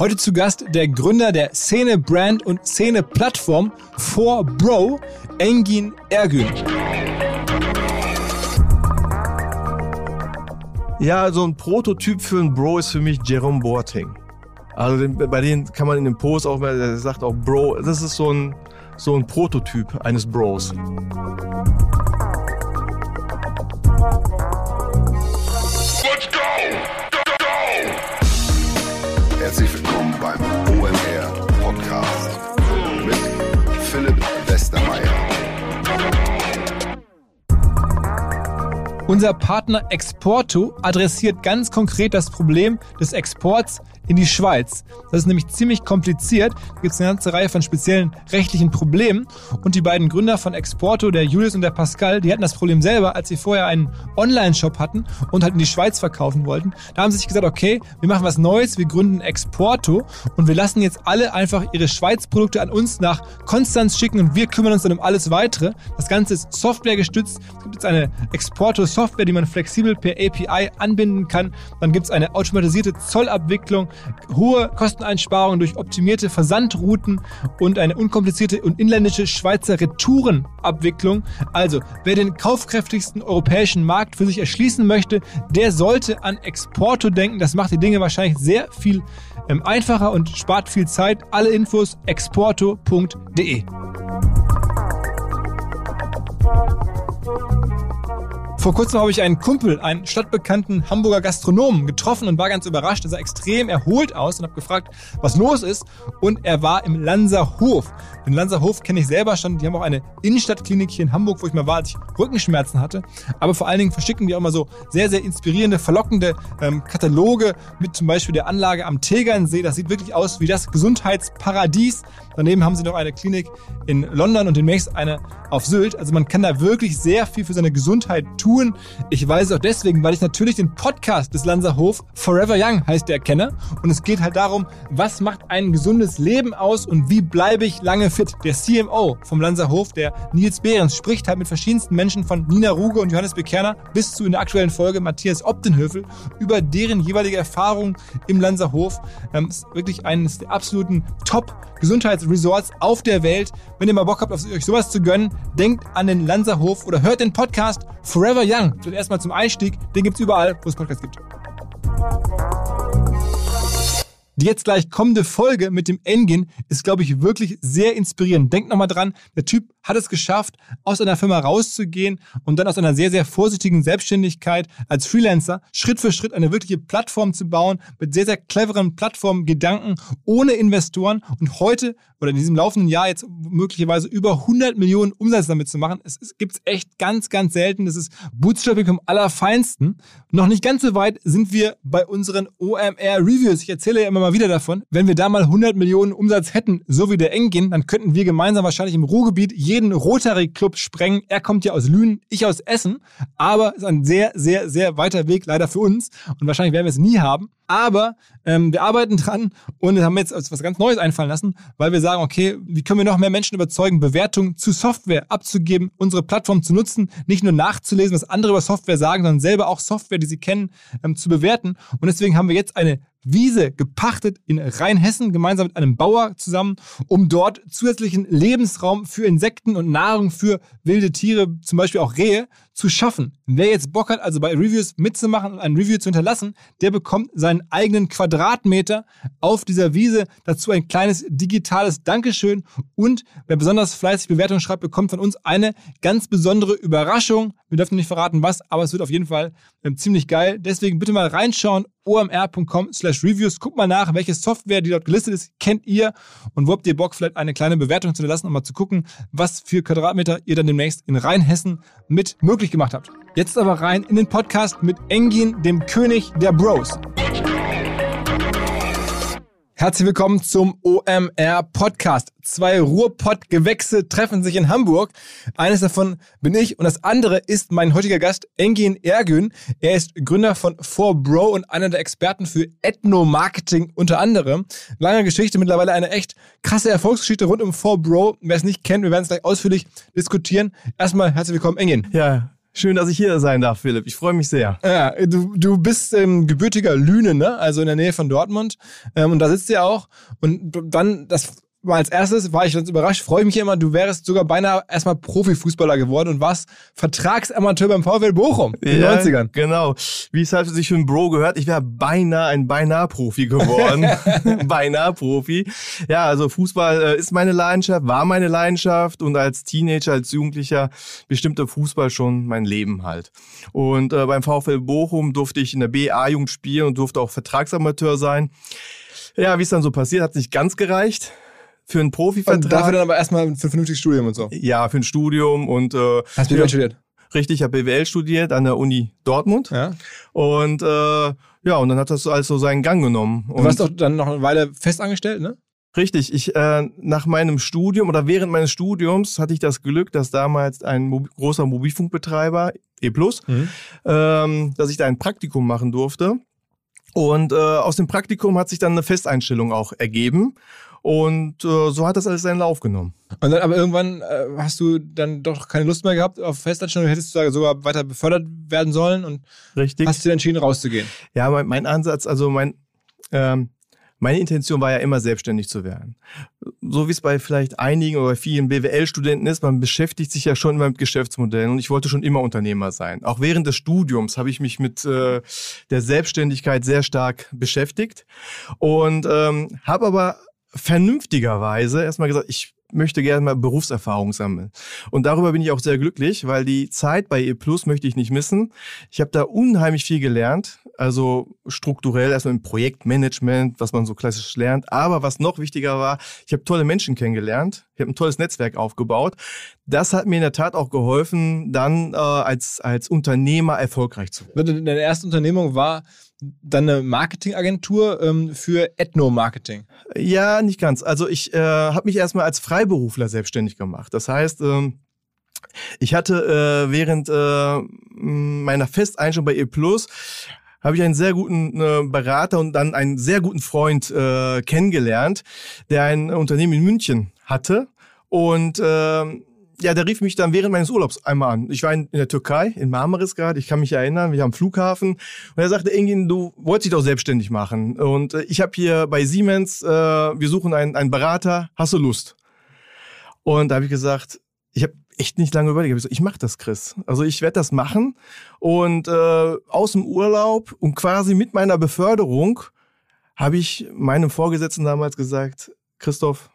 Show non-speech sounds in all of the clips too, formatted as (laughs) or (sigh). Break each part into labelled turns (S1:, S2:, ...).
S1: Heute zu Gast der Gründer der Szene-Brand und Szene-Plattform 4Bro, Engin Ergün.
S2: Ja, so ein Prototyp für einen Bro ist für mich Jerome Boateng. Also den, bei denen kann man in dem Post auch, der sagt auch Bro, das ist so ein, so ein Prototyp eines Bros.
S1: Unser Partner Exporto adressiert ganz konkret das Problem des Exports in die Schweiz. Das ist nämlich ziemlich kompliziert. Da gibt es eine ganze Reihe von speziellen rechtlichen Problemen. Und die beiden Gründer von Exporto, der Julius und der Pascal, die hatten das Problem selber, als sie vorher einen Online-Shop hatten und halt in die Schweiz verkaufen wollten. Da haben sie sich gesagt, okay, wir machen was Neues, wir gründen Exporto und wir lassen jetzt alle einfach ihre Schweiz-Produkte an uns nach Konstanz schicken und wir kümmern uns dann um alles weitere. Das Ganze ist Software gestützt. Es gibt jetzt eine Exporto-Software, die man flexibel per API anbinden kann. Dann gibt es eine automatisierte Zollabwicklung hohe Kosteneinsparungen durch optimierte Versandrouten und eine unkomplizierte und inländische Schweizer Retourenabwicklung. Also, wer den kaufkräftigsten europäischen Markt für sich erschließen möchte, der sollte an Exporto denken. Das macht die Dinge wahrscheinlich sehr viel ähm, einfacher und spart viel Zeit. Alle Infos exporto.de. Vor kurzem habe ich einen Kumpel, einen stadtbekannten Hamburger Gastronomen getroffen und war ganz überrascht. Er sah extrem erholt aus und habe gefragt, was los ist. Und er war im Lanzerhof. Den Lanzerhof kenne ich selber schon. Die haben auch eine Innenstadtklinik hier in Hamburg, wo ich mal war, als ich Rückenschmerzen hatte. Aber vor allen Dingen verschicken die auch immer so sehr, sehr inspirierende, verlockende ähm, Kataloge mit zum Beispiel der Anlage am Tegernsee. Das sieht wirklich aus wie das Gesundheitsparadies. Daneben haben sie noch eine Klinik in London und demnächst eine auf Sylt. Also man kann da wirklich sehr viel für seine Gesundheit tun. Ich weiß es auch deswegen, weil ich natürlich den Podcast des Lanzerhof Forever Young heißt der kenne. Und es geht halt darum, was macht ein gesundes Leben aus und wie bleibe ich lange fit. Der CMO vom Lanzerhof, der Nils Behrens, spricht halt mit verschiedensten Menschen von Nina Ruge und Johannes Bekerner bis zu in der aktuellen Folge Matthias Optenhöfel über deren jeweilige Erfahrungen im Lanzerhof. Ähm, ist wirklich eines der absoluten Top-Gesundheitsresorts auf der Welt. Wenn ihr mal Bock habt, euch sowas zu gönnen, denkt an den Lanzerhof oder hört den Podcast Forever Young. Vielleicht erstmal zum Einstieg. Den gibt's überall, wo es Podcasts gibt. Die jetzt gleich kommende Folge mit dem Engin ist, glaube ich, wirklich sehr inspirierend. Denkt nochmal dran, der Typ hat es geschafft, aus einer Firma rauszugehen und dann aus einer sehr, sehr vorsichtigen Selbstständigkeit als Freelancer Schritt für Schritt eine wirkliche Plattform zu bauen mit sehr, sehr cleveren Plattformgedanken ohne Investoren und heute oder in diesem laufenden Jahr jetzt möglicherweise über 100 Millionen Umsatz damit zu machen. Es, es gibt echt ganz, ganz selten. Das ist Bootstrapping vom Allerfeinsten. Noch nicht ganz so weit sind wir bei unseren OMR Reviews. Ich erzähle ja immer mal mal wieder davon, wenn wir da mal 100 Millionen Umsatz hätten, so wie der Engin, dann könnten wir gemeinsam wahrscheinlich im Ruhrgebiet jeden Rotary Club sprengen. Er kommt ja aus Lünen, ich aus Essen, aber ist ein sehr, sehr, sehr weiter Weg leider für uns und wahrscheinlich werden wir es nie haben. Aber ähm, wir arbeiten dran und haben jetzt was ganz Neues einfallen lassen, weil wir sagen, okay, wie können wir noch mehr Menschen überzeugen, Bewertungen zu Software abzugeben, unsere Plattform zu nutzen, nicht nur nachzulesen, was andere über Software sagen, sondern selber auch Software, die sie kennen, ähm, zu bewerten. Und deswegen haben wir jetzt eine Wiese gepachtet in Rheinhessen, gemeinsam mit einem Bauer zusammen, um dort zusätzlichen Lebensraum für Insekten und Nahrung für wilde Tiere, zum Beispiel auch Rehe, zu schaffen. Wer jetzt Bock hat, also bei Reviews mitzumachen und ein Review zu hinterlassen, der bekommt seinen eigenen Quadratmeter auf dieser Wiese. Dazu ein kleines digitales Dankeschön. Und wer besonders fleißig Bewertungen schreibt, bekommt von uns eine ganz besondere Überraschung. Wir dürfen nicht verraten, was, aber es wird auf jeden Fall äh, ziemlich geil. Deswegen bitte mal reinschauen, omr.com slash reviews. Guckt mal nach, welche Software, die dort gelistet ist, kennt ihr und wo habt ihr Bock, vielleicht eine kleine Bewertung zu lassen, um mal zu gucken, was für Quadratmeter ihr dann demnächst in Rheinhessen mit möglich gemacht habt. Jetzt aber rein in den Podcast mit Engin, dem König der Bros. Herzlich willkommen zum OMR Podcast. Zwei Ruhrpott-Gewächse treffen sich in Hamburg. Eines davon bin ich und das andere ist mein heutiger Gast Engin Ergün. Er ist Gründer von 4Bro und einer der Experten für Ethno-Marketing unter anderem. Lange Geschichte, mittlerweile eine echt krasse Erfolgsgeschichte rund um 4Bro. Wer es nicht kennt, wir werden es gleich ausführlich diskutieren. Erstmal herzlich willkommen, Engin.
S2: Ja, Schön, dass ich hier sein darf, Philipp. Ich freue mich sehr.
S1: Ja, du, du bist ähm, gebürtiger Lüne, ne? Also in der Nähe von Dortmund. Ähm, und da sitzt ihr auch. Und dann, das mal als erstes war ich ganz überrascht, freue ich mich immer, du wärst sogar beinahe erstmal Profifußballer geworden und warst Vertragsamateur beim VfL Bochum in den
S2: Ja,
S1: 90ern.
S2: Genau. Wie es halt sich für einen Bro gehört, ich wäre beinahe ein Beinahe-Profi geworden. (laughs) (laughs) Beinahe-Profi. Ja, also Fußball äh, ist meine Leidenschaft, war meine Leidenschaft und als Teenager, als Jugendlicher bestimmte Fußball schon mein Leben halt. Und äh, beim VfL Bochum durfte ich in der BA-Jugend spielen und durfte auch Vertragsamateur sein. Ja, wie es dann so passiert, hat nicht ganz gereicht für einen
S1: Und
S2: Profivertrag.
S1: dafür dann aber erstmal für ein vernünftiges Studium und so.
S2: ja, für ein Studium und äh,
S1: Hast du
S2: ja.
S1: studiert?
S2: Richtig, ich habe BWL studiert an der Uni Dortmund.
S1: Ja.
S2: Und äh, ja, und dann hat das so seinen Gang genommen.
S1: Du
S2: Und
S1: warst doch dann noch eine Weile festangestellt, ne?
S2: richtig, ich äh, nach meinem Studium oder während meines Studiums hatte ich das Glück, dass damals ein Mo großer Mobilfunkbetreiber, E+, ähm, dass ich da ein Praktikum machen durfte. Und äh, aus dem Praktikum hat sich dann eine Festeinstellung auch ergeben. Und äh, so hat das alles seinen Lauf genommen.
S1: Und dann aber irgendwann äh, hast du dann doch keine Lust mehr gehabt auf Festanstellung, hättest du da sogar weiter befördert werden sollen und
S2: Richtig.
S1: hast du dir entschieden rauszugehen.
S2: Ja, mein, mein Ansatz, also mein, ähm, meine Intention war ja immer selbstständig zu werden. So wie es bei vielleicht einigen oder vielen BWL-Studenten ist, man beschäftigt sich ja schon immer mit Geschäftsmodellen und ich wollte schon immer Unternehmer sein. Auch während des Studiums habe ich mich mit äh, der Selbstständigkeit sehr stark beschäftigt und ähm, habe aber vernünftigerweise erstmal gesagt, ich möchte gerne mal Berufserfahrung sammeln. Und darüber bin ich auch sehr glücklich, weil die Zeit bei E Plus möchte ich nicht missen. Ich habe da unheimlich viel gelernt, also strukturell erstmal im Projektmanagement, was man so klassisch lernt. Aber was noch wichtiger war, ich habe tolle Menschen kennengelernt, ich habe ein tolles Netzwerk aufgebaut. Das hat mir in der Tat auch geholfen, dann äh, als, als Unternehmer erfolgreich zu werden.
S1: Deine erste Unternehmung war dann eine Marketingagentur ähm, für Ethno-Marketing.
S2: Ja, nicht ganz. Also ich äh, habe mich erstmal als Freiberufler selbstständig gemacht. Das heißt, ähm, ich hatte äh, während äh, meiner Festeinstellung bei E habe ich einen sehr guten äh, Berater und dann einen sehr guten Freund äh, kennengelernt, der ein Unternehmen in München hatte und äh, ja, der rief mich dann während meines Urlaubs einmal an. Ich war in, in der Türkei, in Marmaris gerade, ich kann mich erinnern, wir haben Flughafen. Und er sagte, Engin, du wolltest dich doch selbstständig machen. Und äh, ich habe hier bei Siemens, äh, wir suchen einen, einen Berater, hast du Lust? Und da habe ich gesagt, ich habe echt nicht lange überlegt. Ich, gesagt, ich mache das, Chris. Also ich werde das machen. Und äh, aus dem Urlaub und quasi mit meiner Beförderung habe ich meinem Vorgesetzten damals gesagt, Christoph,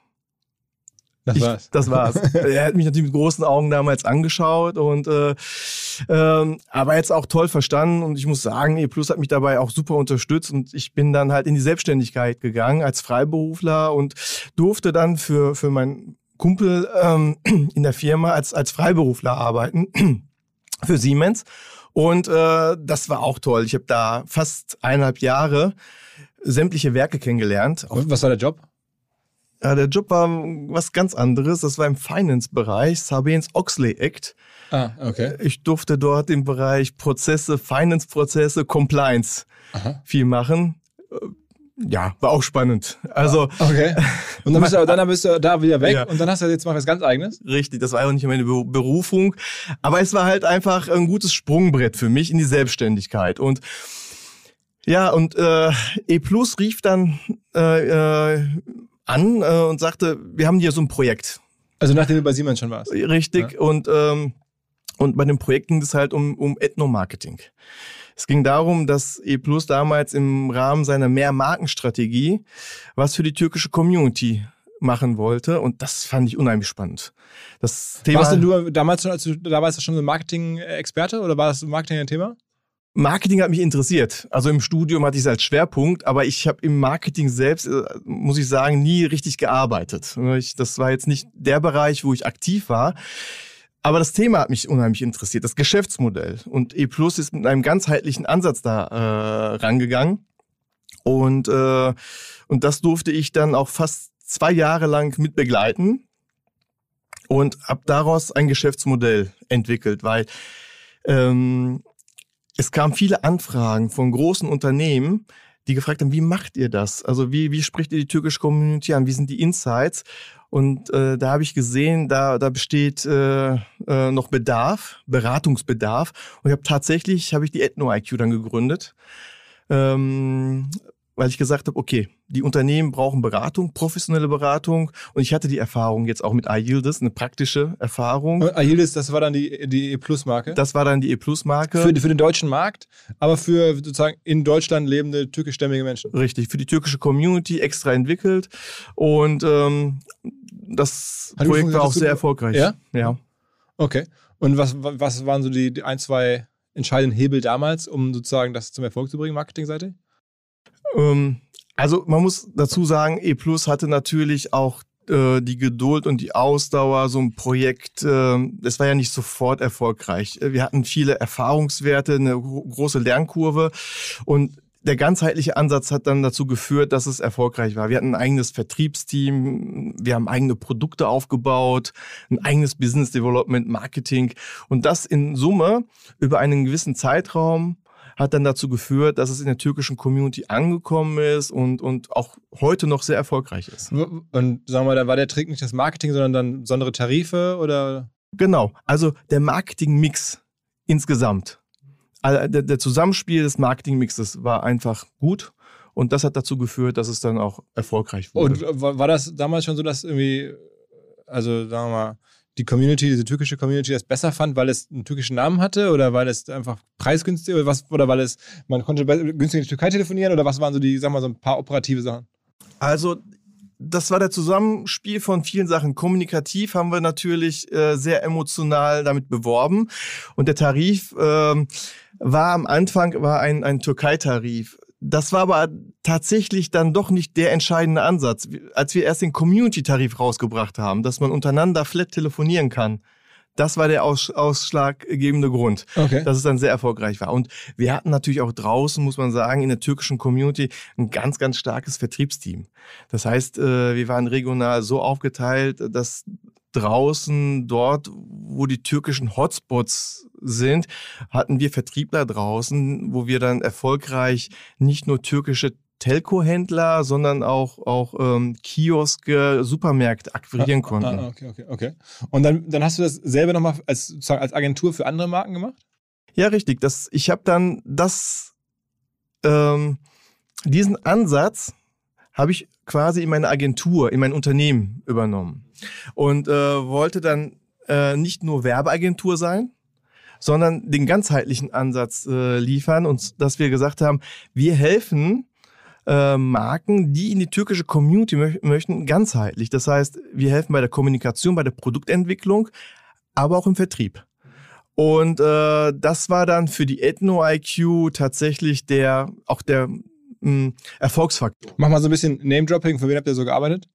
S1: Das
S2: ich,
S1: war's.
S2: Das war's. (laughs) er hat mich natürlich mit großen Augen damals angeschaut und äh, ähm, aber jetzt auch toll verstanden und ich muss sagen, E Plus hat mich dabei auch super unterstützt und ich bin dann halt in die Selbstständigkeit gegangen als Freiberufler und durfte dann für für meinen Kumpel ähm, in der Firma als als Freiberufler arbeiten (clears throat) für Siemens und äh, das war auch toll. Ich habe da fast eineinhalb Jahre sämtliche Werke kennengelernt,
S1: Und was war der Job?
S2: Ja, der Job war was ganz anderes. Das war im Finance-Bereich, Sarbanes-Oxley Act.
S1: Ah, okay.
S2: Ich durfte dort im Bereich Prozesse, Finance-Prozesse, Compliance
S1: Aha.
S2: viel machen. Äh, Ja, war auch spannend. Also
S1: Okay. Und dann bist du, dann bist du da wieder weg
S2: Ja.
S1: und dann hast du jetzt mal was ganz eigenes.
S2: richtig, das war auch nicht meine Be- Berufung. Aber es war halt einfach ein gutes Sprungbrett für mich in die Selbstständigkeit. Und ja, und äh, E Plus rief dann äh, äh, an äh, und sagte, wir haben hier so ein Projekt.
S1: Also nachdem du bei Siemens schon warst.
S2: Richtig. Und, ähm, und bei dem Projekt ging es halt um, um Ethnomarketing. Es ging darum, dass E Plus damals im Rahmen seiner Mehrmarkenstrategie was für die türkische Community machen wollte. Und das fand ich unheimlich spannend. Das Thema
S1: Warst denn du damals schon, als du da warst, schon so ein Marketing-Experte oder war das Marketing ein Thema?
S2: Marketing hat mich interessiert. Also im Studium hatte ich es als Schwerpunkt, aber ich habe im Marketing selbst, äh, muss ich sagen, nie richtig gearbeitet. Ich, das war jetzt nicht der Bereich, wo ich aktiv war. Aber das Thema hat mich unheimlich interessiert, das Geschäftsmodell. Und E Plus ist mit einem ganzheitlichen Ansatz da äh, rangegangen. Und, äh, und das durfte ich dann auch fast zwei Jahre lang mit begleiten und habe daraus ein Geschäftsmodell entwickelt, weil ähm, es kamen viele Anfragen von großen Unternehmen, die gefragt haben, wie macht ihr das? Also wie, wie spricht ihr die türkische Community an? Wie sind die Insights? Und äh, da habe ich gesehen, da, da besteht äh, äh, noch Bedarf, Beratungsbedarf. Und ich habe tatsächlich, habe ich die Ethno-IQ dann gegründet. Ähm, weil ich gesagt habe, okay, die Unternehmen brauchen Beratung, professionelle Beratung und ich hatte die Erfahrung jetzt auch mit iYildes, eine praktische Erfahrung.
S1: iYildes, das war dann die, die E-Plus-Marke?
S2: Das war dann die E-Plus-Marke.
S1: Für, für den deutschen Markt, aber für sozusagen in Deutschland lebende türkischstämmige Menschen.
S2: Richtig, für die türkische Community extra entwickelt und ähm, das Hat Projekt war auch sehr erfolgreich.
S1: Ja?
S2: Ja.
S1: Okay. Und was, was waren so die, die ein, zwei entscheidenden Hebel damals, um sozusagen das zum Erfolg zu bringen, marketingseitig?
S2: Ähm, also man muss dazu sagen, E Plus hatte natürlich auch äh, die Geduld und die Ausdauer, so ein Projekt, äh, das war ja nicht sofort erfolgreich. Wir hatten viele Erfahrungswerte, eine große Lernkurve und der ganzheitliche Ansatz hat dann dazu geführt, dass es erfolgreich war. Wir hatten ein eigenes Vertriebsteam, wir haben eigene Produkte aufgebaut, ein eigenes Business Development, Marketing und das in Summe über einen gewissen Zeitraum hat dann dazu geführt, dass es in der türkischen Community angekommen ist und, und auch heute noch sehr erfolgreich ist.
S1: Und sagen wir, da war der Trick nicht das Marketing, sondern dann besondere Tarife oder?
S2: Genau, also der Marketingmix insgesamt. Also der, der Zusammenspiel des Marketingmixes war einfach gut und das hat dazu geführt, dass es dann auch erfolgreich wurde.
S1: Und war das damals schon so, dass irgendwie, also sagen wir mal, die Community, diese türkische Community das besser fand, weil es einen türkischen Namen hatte oder weil es einfach preisgünstig oder was oder weil es man konnte günstig in die Türkei telefonieren oder was waren so die, sag mal so ein paar operative Sachen?
S2: Also das war der Zusammenspiel von vielen Sachen. Kommunikativ haben wir natürlich äh, sehr emotional damit beworben und der Tarif äh, war am Anfang war ein, ein Türkei-Tarif. Das war aber tatsächlich dann doch nicht der entscheidende Ansatz. Als wir erst den Community-Tarif rausgebracht haben, dass man untereinander flat telefonieren kann, das war der aus, ausschlaggebende Grund, okay. dass es dann sehr erfolgreich war. Und wir hatten natürlich auch draußen, muss man sagen, in der türkischen Community ein ganz, ganz starkes Vertriebsteam. Das heißt, äh, wir waren regional so aufgeteilt, dass draußen, dort, wo die türkischen Hotspots sind, hatten wir Vertriebler draußen, wo wir dann erfolgreich nicht nur türkische Telco-Händler, sondern auch, auch ähm, Kioske, Supermärkte akquirieren ah, konnten.
S1: Ah, okay, okay, okay. Und dann, dann hast du das selber nochmal als, als Agentur für andere Marken gemacht?
S2: Ja, richtig. Das, ich habe dann das, ähm, diesen Ansatz habe ich quasi in meine Agentur, in mein Unternehmen übernommen und äh, wollte dann äh, nicht nur Werbeagentur sein, sondern den ganzheitlichen Ansatz äh, liefern und dass wir gesagt haben, wir helfen äh, Marken, die in die türkische Community mö möchten, ganzheitlich. Das heißt, wir helfen bei der Kommunikation, bei der Produktentwicklung, aber auch im Vertrieb. Und äh, das war dann für die Ethno-IQ tatsächlich der, auch der mh, Erfolgsfaktor.
S1: Mach mal so ein bisschen Name-Dropping, für wen habt ihr so gearbeitet?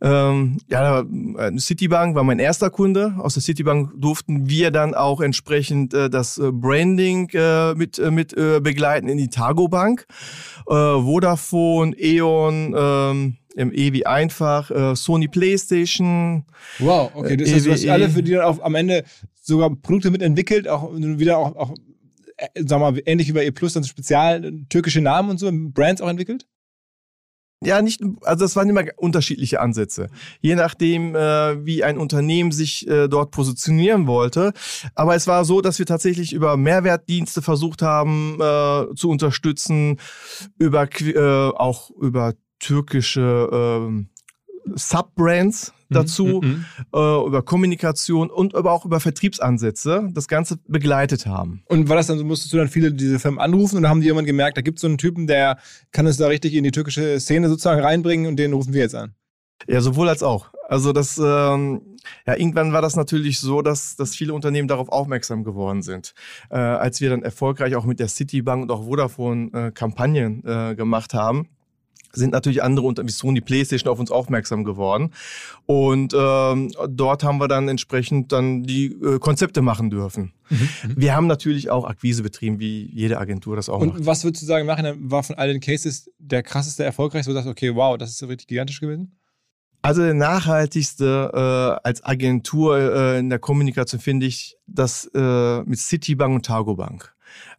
S2: Ähm, ja, äh, Citibank war mein erster Kunde. Aus der Citibank durften wir dann auch entsprechend äh, das äh, Branding äh, mit, äh, mit äh, begleiten in die Targo Bank. Vodafone, E.ON, ähm, im E wie einfach, Sony PlayStation.
S1: Wow, okay. Das heißt, du hast alle für die dann auch am Ende sogar Produkte mitentwickelt, auch wieder auch, auch sag mal, ähnlich wie bei E Plus, dann spezial türkische Namen und so, Brands auch entwickelt?
S2: Ja, nicht, also das waren immer unterschiedliche Ansätze. Je nachdem, äh, wie ein Unternehmen sich äh, dort positionieren wollte. Aber es war so, dass wir tatsächlich über Mehrwertdienste versucht haben äh, zu unterstützen, über äh, auch über türkische äh, Subbrands mhm, dazu, mhm, äh, über Kommunikation und aber auch über Vertriebsansätze das Ganze begleitet haben.
S1: Und war das dann so, musstest du dann viele diese Firmen anrufen und haben die irgendwann gemerkt, da gibt es so einen Typen, der kann es da richtig in die türkische Szene sozusagen reinbringen und den rufen wir jetzt an?
S2: Ja, sowohl als auch. Also das, ähm, ja, irgendwann war das natürlich so, dass, dass viele Unternehmen darauf aufmerksam geworden sind. Äh, als wir dann erfolgreich auch mit der Citibank und auch Vodafone äh, Kampagnen äh, gemacht haben, sind natürlich andere unter wie Sony PlayStation auf uns aufmerksam geworden. Und ähm, dort haben wir dann entsprechend dann die äh, Konzepte machen dürfen. Mhm, mhm. wir haben natürlich auch Akquise betrieben, wie jede Agentur das auch
S1: Und
S2: macht.
S1: was würdest du sagen, machen war von all den Cases der krasseste, erfolgreichste, wo du sagst, okay, wow, das ist richtig gigantisch gewesen?
S2: Also der nachhaltigste äh, als Agentur äh, in der Kommunikation finde ich das äh, mit Citibank und Targo Bank.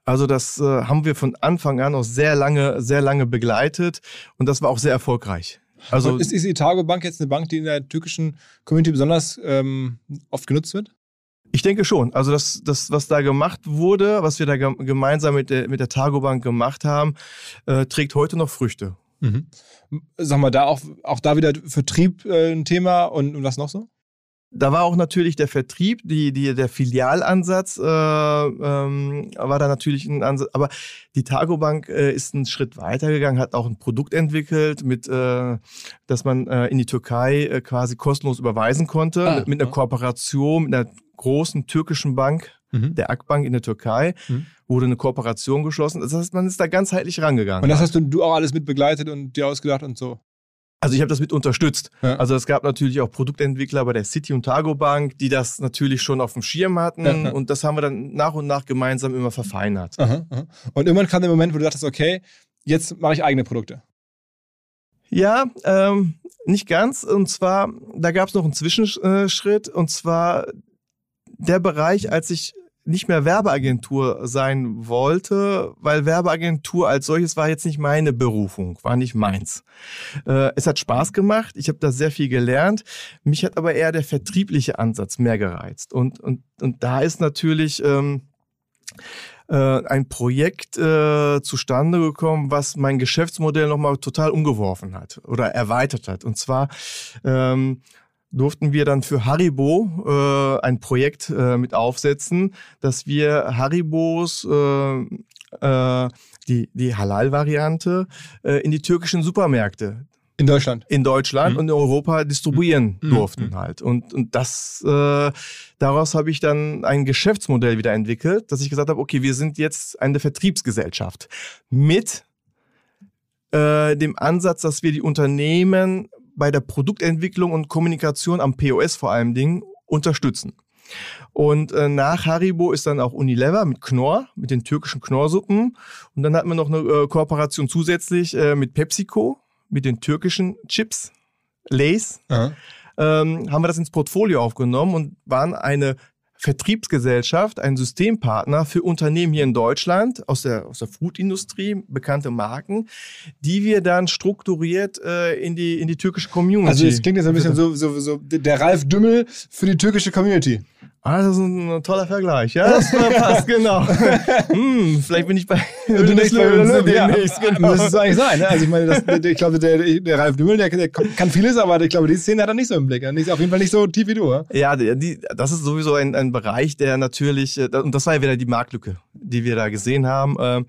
S2: Also das äh, haben wir von Anfang an auch sehr lange, sehr lange begleitet und das war auch sehr erfolgreich.
S1: Also und ist, ist die Targo Bank jetzt eine Bank, die in der türkischen Community besonders ähm, oft genutzt wird?
S2: Ich denke schon. Also das, das, was da gemacht wurde, was wir da gemeinsam mit der, mit der Targo Bank gemacht haben, äh, trägt heute noch Früchte. Mhm.
S1: Sag mal, da auch, auch da wieder Vertrieb äh, ein Thema und, und was noch so?
S2: Da war auch natürlich der Vertrieb, die, die, der Filialansatz äh, ähm, war da natürlich ein Ansatz. Aber die Targo Bank äh, ist einen Schritt weitergegangen, hat auch ein Produkt entwickelt, mit, äh, dass man äh, in die Türkei äh, quasi kostenlos überweisen konnte, ah, mit einer Kooperation mit einer großen türkischen Bank, mhm. der Akbank in der Türkei, mhm. wurde eine Kooperation geschlossen. Das heißt, man ist da ganzheitlich rangegangen.
S1: Und das hast du, du auch alles mit begleitet und dir ausgedacht und so?
S2: Also ich habe das mit unterstützt. Ja. Also es gab natürlich auch Produktentwickler bei der City und Targo Bank, die das natürlich schon auf dem Schirm hatten ja, und das haben wir dann nach und nach gemeinsam immer verfeinert.
S1: Aha, aha. Und irgendwann kam der Moment, wo du dachtest, okay, jetzt mache ich eigene Produkte.
S2: Ja, ähm, nicht ganz. Und zwar, da gab es noch einen Zwischenschritt. Und zwar der Bereich, als ich nicht mehr Werbeagentur sein wollte, weil Werbeagentur als solches war jetzt nicht meine Berufung, war nicht meins. Äh, es hat Spaß gemacht, ich habe da sehr viel gelernt. Mich hat aber eher der vertriebliche Ansatz mehr gereizt. Und, und, und da ist natürlich ähm, äh, ein Projekt äh, zustande gekommen, was mein Geschäftsmodell nochmal total umgeworfen hat oder erweitert hat. Und zwar ähm, durften wir dann für Haribo äh, ein Projekt äh, mit aufsetzen, dass wir Haribos äh, äh, die, die Halal-Variante äh, in die türkischen Supermärkte
S1: in Deutschland.
S2: In Deutschland mhm. und in Europa distribuieren mhm. mhm. durften mhm. halt. Und, und das, äh, daraus habe ich dann ein Geschäftsmodell wieder entwickelt, dass ich gesagt habe, okay, wir sind jetzt eine Vertriebsgesellschaft mit äh, dem Ansatz, dass wir die Unternehmen bei der Produktentwicklung und Kommunikation am POS vor allem Dingen unterstützen. Und äh, nach Haribo ist dann auch Unilever mit Knorr, mit den türkischen Knorrsuppen. Und dann hatten wir noch eine äh, Kooperation zusätzlich äh, mit PepsiCo, mit den türkischen Chips, Lays. Ähm, haben wir das ins Portfolio aufgenommen und waren eine Vertriebsgesellschaft, ein Systempartner für Unternehmen hier in Deutschland aus der, aus der Foodindustrie, bekannte Marken, die wir dann strukturiert äh, in, die, in die türkische Community.
S1: Also es klingt jetzt ein bisschen so, so, so der Ralf Dümmel für die türkische Community.
S2: Ah, das ist ein toller Vergleich. Ja, das passt, (laughs) genau. hm, vielleicht bin ich bei (laughs)
S1: demnächst bei uns ja, (laughs) genau. Müsste es eigentlich sein. Ne? Also ich meine, das, ich glaube, der, der Ralf Dümmel, der, der, kann vieles, aber ich glaube, die Szene hat er nicht so im Blick. Ist auf jeden Fall nicht so tief wie du.
S2: Ja, die, das ist sowieso ein, ein Bereich, der natürlich, äh, und das war ja wieder die Marktlücke, die wir da gesehen haben.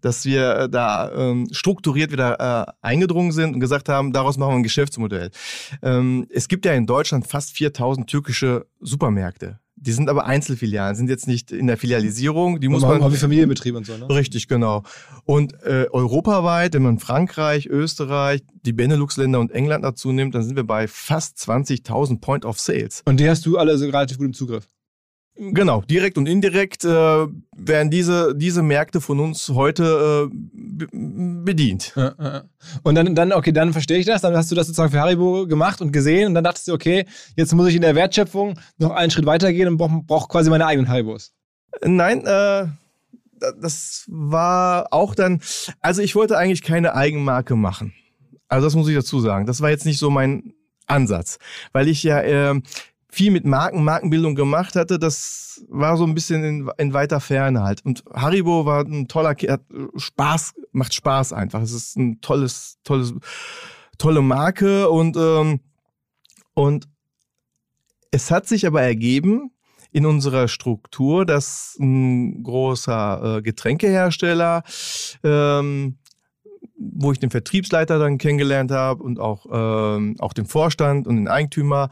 S2: Äh, dass wir da ähm, strukturiert wieder äh, eingedrungen sind und gesagt haben, daraus machen wir ein Geschäftsmodell. Ähm, es gibt ja in Deutschland fast 4000 türkische Supermärkte. Die sind aber Einzelfilialen, sind jetzt nicht in der Filialisierung. Die muss man.
S1: Haben Familienbetriebe und so, ne?
S2: Richtig, genau. Und äh, europaweit, wenn man Frankreich, Österreich, die Benelux-Länder und England dazu nimmt, dann sind wir bei fast 20.000 Point of Sales.
S1: Und die hast du alle so relativ gut im Zugriff?
S2: Genau, direkt und indirekt äh, werden diese, diese Märkte von uns heute äh, bedient.
S1: Und dann, dann, okay, dann verstehe ich das. Dann hast du das sozusagen für Haribo gemacht und gesehen und dann dachtest du, okay, jetzt muss ich in der Wertschöpfung noch einen Schritt weitergehen und brauche brauch quasi meine eigenen Haribos.
S2: Nein, äh, das war auch dann, also ich wollte eigentlich keine Eigenmarke machen. Also das muss ich dazu sagen. Das war jetzt nicht so mein Ansatz, weil ich ja äh, viel mit Marken, Markenbildung gemacht hatte, das war so ein bisschen in, in weiter Ferne halt. Und Haribo war ein toller, hat Spaß, macht Spaß einfach. Es ist ein tolles, tolles, tolle Marke und, ähm, und es hat sich aber ergeben in unserer Struktur, dass ein großer äh, Getränkehersteller, ähm, wo ich den Vertriebsleiter dann kennengelernt habe und auch, ähm, auch den Vorstand und den Eigentümer,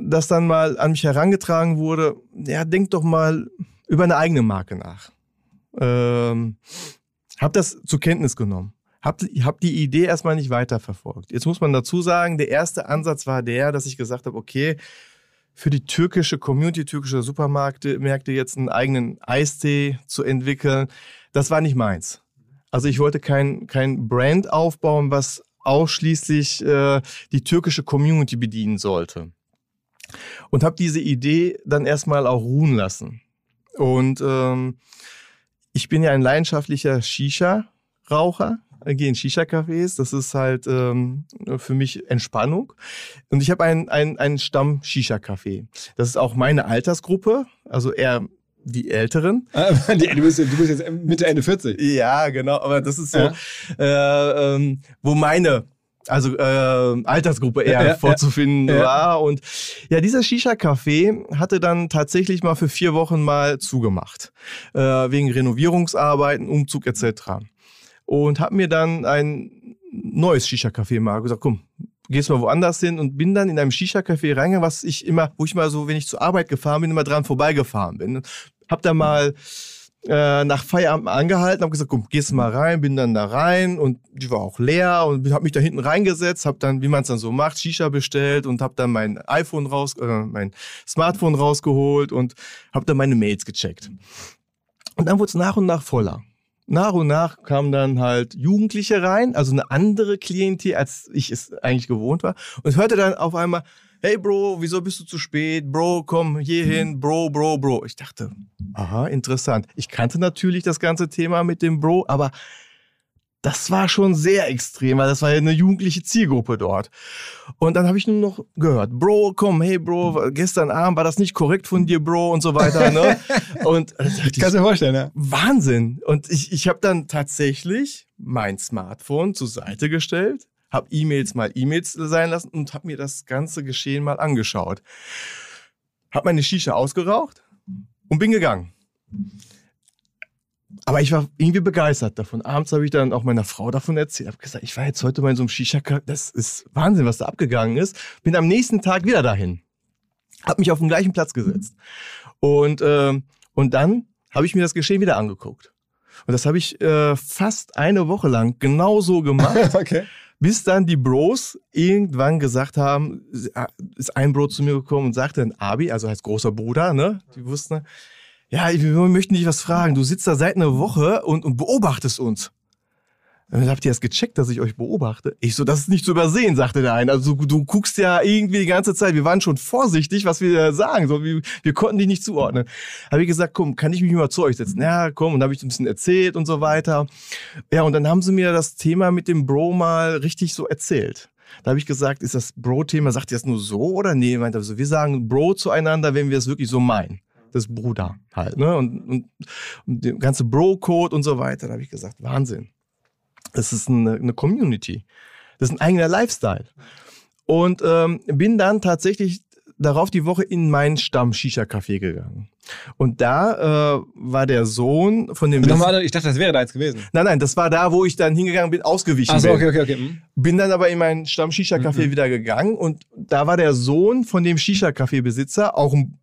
S2: dass dann mal an mich herangetragen wurde, ja, denk doch mal über eine eigene Marke nach. Ähm, hab das zur Kenntnis genommen. Hab, hab die Idee erstmal nicht weiterverfolgt. Jetzt muss man dazu sagen, der erste Ansatz war der, dass ich gesagt habe, okay, für die türkische Community, türkische Supermärkte Märkte jetzt einen eigenen Eistee zu entwickeln, das war nicht meins. Also ich wollte kein, kein Brand aufbauen, was ausschließlich äh, die türkische Community bedienen sollte. Und habe diese Idee dann erstmal auch ruhen lassen. Und ähm, ich bin ja ein leidenschaftlicher Shisha-Raucher. Ich gehe in Shisha-Cafés. Das ist halt ähm, für mich Entspannung. Und ich habe einen ein, ein Stamm-Shisha-Café. Das ist auch meine Altersgruppe, also eher die Älteren. (laughs)
S1: du, bist, du bist jetzt Mitte, Ende 40.
S2: Ja, genau. Aber das ist so, ja. äh, ähm, wo meine also äh, Altersgruppe eher ja, vorzufinden ja, war. Und ja, dieser Shisha-Café hatte dann tatsächlich mal für vier Wochen mal zugemacht. Äh, wegen Renovierungsarbeiten, Umzug etc. Und habe mir dann ein neues Shisha-Café mal gesagt, komm, gehst mal woanders hin und bin dann in einem Shisha-Café reingegangen, was ich immer, wo ich mal so, wenn ich zur Arbeit gefahren bin, immer dran vorbeigefahren bin. Hab da mal äh, nach Feierabend angehalten, habe gesagt, komm, gehst mal rein, bin dann da rein und die war auch leer und habe mich da hinten reingesetzt, habe dann, wie man es dann so macht, Shisha bestellt und habe dann mein iPhone raus, äh, mein Smartphone rausgeholt und habe dann meine Mails gecheckt. Und dann wurde es nach und nach voller. Nach und nach kamen dann halt Jugendliche rein, also eine andere Klientel, als ich es eigentlich gewohnt war. Und hörte dann auf einmal, hey Bro, wieso bist du zu spät? Bro, komm hier hin, Bro, Bro, Bro. Ich dachte, aha, interessant. Ich kannte natürlich das ganze Thema mit dem Bro, aber das war schon sehr extrem, weil das war ja eine jugendliche Zielgruppe dort. Und dann habe ich nur noch gehört, Bro, komm, hey Bro, gestern Abend war das nicht korrekt von dir, Bro und so weiter. Ne? (laughs) und äh,
S1: kannst dir vorstellen, ja.
S2: Wahnsinn. Und ich, ich habe dann tatsächlich mein Smartphone zur Seite gestellt, habe E-Mails mal E-Mails sein lassen und habe mir das ganze Geschehen mal angeschaut. Habe meine Shisha ausgeraucht und bin gegangen. Aber ich war irgendwie begeistert davon. Abends habe ich dann auch meiner Frau davon erzählt. Habe gesagt, ich war jetzt heute mal in so einem shisha Das ist Wahnsinn, was da abgegangen ist. Bin am nächsten Tag wieder dahin. Habe mich auf den gleichen Platz gesetzt. Und, äh, und dann habe ich mir das Geschehen wieder angeguckt. Und das habe ich äh, fast eine Woche lang genau so gemacht. (laughs) okay. Bis dann die Bros irgendwann gesagt haben, ist ein Bro zu mir gekommen und sagte, ein Abi, also heißt großer Bruder, ne? Die wussten, ja, wir möchten dich was fragen. Du sitzt da seit einer Woche und, und beobachtest uns. Dann habt ihr das gecheckt, dass ich euch beobachte? Ich so, das ist nicht zu übersehen, sagte der eine. Also du, du guckst ja irgendwie die ganze Zeit. Wir waren schon vorsichtig, was wir sagen. So, wir, wir konnten dich nicht zuordnen. Habe ich gesagt, komm, kann ich mich mal zu euch setzen? Ja, komm. Und habe ich ein bisschen erzählt und so weiter. Ja, und dann haben sie mir das Thema mit dem Bro mal richtig so erzählt. Da habe ich gesagt, ist das Bro-Thema, sagt ihr das nur so oder nee? Meint er so, wir sagen Bro zueinander, wenn wir es wirklich so meinen. Das Bruder halt, ne? Und, und, und der ganze Bro-Code und so weiter. Da habe ich gesagt, Wahnsinn. Das ist eine, eine Community. Das ist ein eigener Lifestyle. Und ähm, bin dann tatsächlich darauf die Woche in meinen Stamm-Shisha-Café gegangen. Und da äh, war der Sohn von dem.
S1: Nochmal, ich dachte, das wäre da jetzt gewesen.
S2: Nein, nein, das war da, wo ich dann hingegangen bin, ausgewichen
S1: Ach so,
S2: bin.
S1: okay, okay, okay. Mhm.
S2: Bin dann aber in meinen Stamm-Shisha-Café mhm. wieder gegangen und da war der Sohn von dem Shisha-Café-Besitzer, auch ein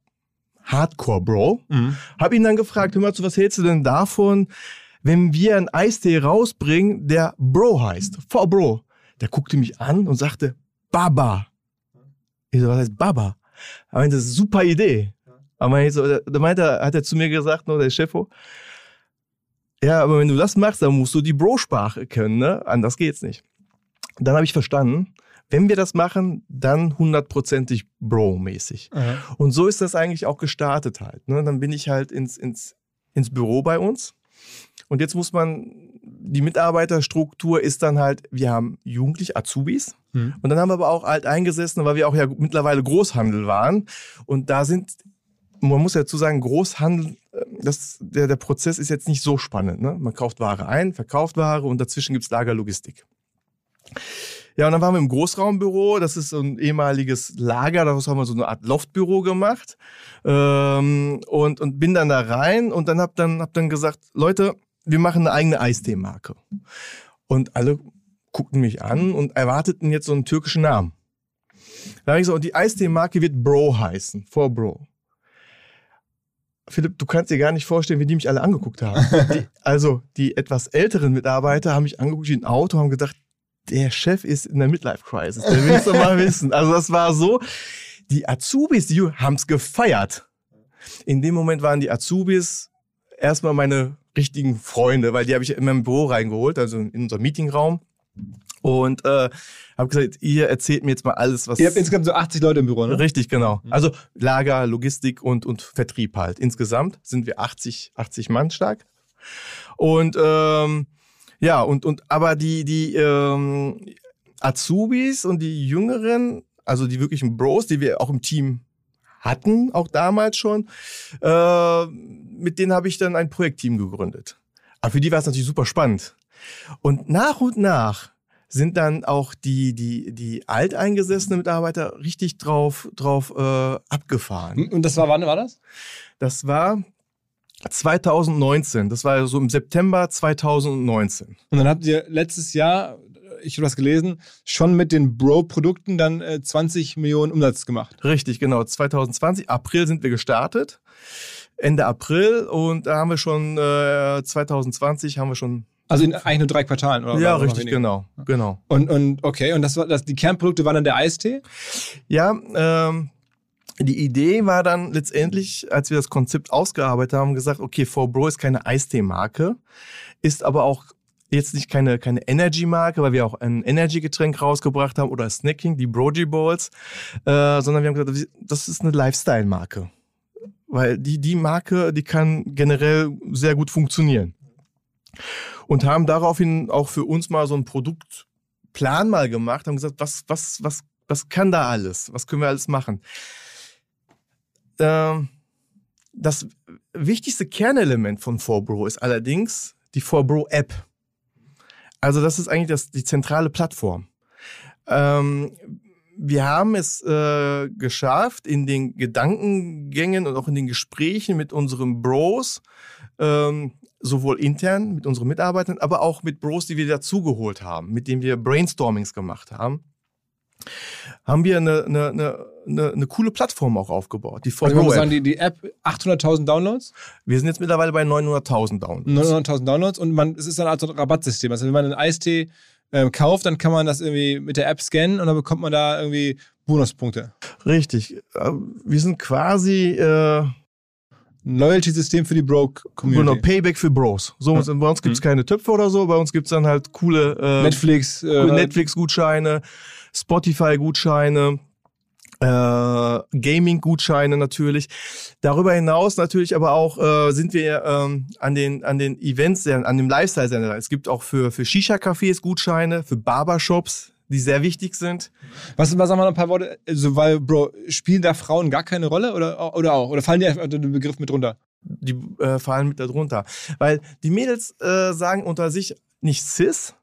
S2: Hardcore-Bro. Mhm. Hab ihn dann gefragt, hör mal zu, was hältst du denn davon, wenn wir einen Eistee rausbringen, der Bro heißt, vor Bro. Der guckte mich an und sagte, Baba. Ich so, was heißt Baba? Aber das ist eine super Idee. Aber so, da meinte, hat er zu mir gesagt, ne, der Chefo, ja, aber wenn du das machst, dann musst du die Bro-Sprache können, ne? Anders geht's nicht. Dann habe ich verstanden, wenn wir das machen, dann hundertprozentig Bro-mäßig. Und so ist das eigentlich auch gestartet halt. Ne? Dann bin ich halt ins, ins, ins Büro bei uns und jetzt muss man, die Mitarbeiterstruktur ist dann halt, wir haben Jugendliche, Azubis. Mhm. Und dann haben wir aber auch Alteingesessene, weil wir auch ja mittlerweile Großhandel waren. Und da sind, man muss ja dazu sagen, Großhandel, äh, das, der, der Prozess ist jetzt nicht so spannend. Ne? Man kauft Ware ein, verkauft Ware und dazwischen gibt's Lagerlogistik. Ja, und dann waren wir im Großraumbüro. Das ist so ein ehemaliges Lager. Daraus haben wir so eine Art Loftbüro gemacht. Ähm, und, und bin dann da rein und dann hab dann, hab dann gesagt, Leute, wir machen eine eigene Eistee-Marke. Und alle guckten mich an und erwarteten jetzt so einen türkischen Namen. Da habe ich gesagt, und die Eistee-Marke wird Bro heißen, vor Bro. Philipp, du kannst dir gar nicht vorstellen, wie die mich alle angeguckt haben. (laughs) Die, also die etwas älteren Mitarbeiter haben mich angeguckt wie ein Auto, haben gedacht, der Chef ist in der Midlife-Crisis. Der will es doch mal wissen. Also das war so. Die Azubis, die haben es gefeiert. In dem Moment waren die Azubis erstmal meine richtigen Freunde, weil die habe ich in meinem Büro reingeholt, also in unserem Meetingraum. Und äh, habe gesagt, ihr erzählt mir jetzt mal alles, was.
S1: Ihr habt insgesamt so 80 Leute im Büro, ne?
S2: Richtig, genau. Also Lager, Logistik und, und Vertrieb halt. Insgesamt sind wir 80, 80 Mann stark. Und ähm, ja, und, und aber die, die ähm, Azubis und die Jüngeren, also die wirklichen Bros, die wir auch im Team hatten, auch damals schon, äh, mit denen habe ich dann ein Projektteam gegründet. Aber für die war es natürlich super spannend. Und nach und nach sind dann auch die, die, die alteingesessenen Mitarbeiter richtig drauf, drauf äh, abgefahren.
S1: Und das war, wann war das?
S2: Das war 2019. Das war so im September 2019.
S1: Und dann habt ihr letztes Jahr, ich habe das gelesen, schon mit den Bro-Produkten dann äh, 20 Millionen Umsatz gemacht.
S2: Richtig, genau. 2020, April sind wir gestartet. Ende April und da haben wir schon äh, 2020 haben wir schon
S1: Also in eigentlich nur drei Quartalen, oder?
S2: ja richtig
S1: weniger?
S2: genau genau
S1: Und, und okay, und das war das, die Kernprodukte waren dann der Eistee?
S2: Ja, ähm, die Idee war dann letztendlich, als wir das Konzept ausgearbeitet haben, gesagt, okay, 4Bro ist keine Eistee-Marke, ist aber auch jetzt nicht keine, keine Energy-Marke, weil wir auch ein Energy-Getränk rausgebracht haben oder Snacking, die Brogy Balls, äh, sondern wir haben gesagt, das ist eine Lifestyle-Marke. Weil die, die Marke, die kann generell sehr gut funktionieren. Und haben daraufhin auch für uns mal so einen Produktplan mal gemacht, haben gesagt, was, was, was, was kann da alles? Was können wir alles machen? Ähm, das wichtigste Kernelement von 4Bro ist allerdings die 4Bro App. Also das ist eigentlich das, die zentrale Plattform. Ähm, wir haben es äh, geschafft, in den Gedankengängen und auch in den Gesprächen mit unseren Bros, ähm, sowohl intern mit unseren Mitarbeitern, aber auch mit Bros, die wir dazugeholt haben, mit denen wir Brainstormings gemacht haben, haben wir eine, eine, eine, eine, eine coole Plattform auch aufgebaut. Die
S1: Also
S2: 4Bro
S1: muss
S2: App.
S1: sagen, die, die App 800.000 Downloads,
S2: Wir sind jetzt mittlerweile bei 900.000 Downloads.
S1: 900.000 Downloads und man, es ist dann also ein Rabattsystem. Also wenn man einen Eistee ähm, kauft, dann kann man das irgendwie mit der App scannen und dann bekommt man da irgendwie Bonuspunkte.
S2: Richtig. Äh, Wir sind quasi äh,
S1: Ein Loyalty-System für die Broke-Community.
S2: genau, Payback für Bros. So,
S1: Ja.
S2: Bei uns gibt's keine Töpfe oder so, bei uns gibt's dann halt coole äh,
S1: Netflix, äh,
S2: Netflix-Gutscheine, Spotify-Gutscheine, äh, Gaming-Gutscheine natürlich. Darüber hinaus natürlich aber auch äh, sind wir ähm, an den an den Events, sehr- an dem Lifestyle-Sender. Es gibt auch für für Shisha-Cafés Gutscheine, für Barbershops, die sehr wichtig sind.
S1: Was, was sagen wir noch ein paar Worte? Also, weil, Bro, spielen da Frauen gar keine Rolle oder, oder auch? Oder fallen die einfach unter den Begriff mit runter?
S2: Die äh, fallen mit darunter, weil die Mädels äh, sagen unter sich nicht cis.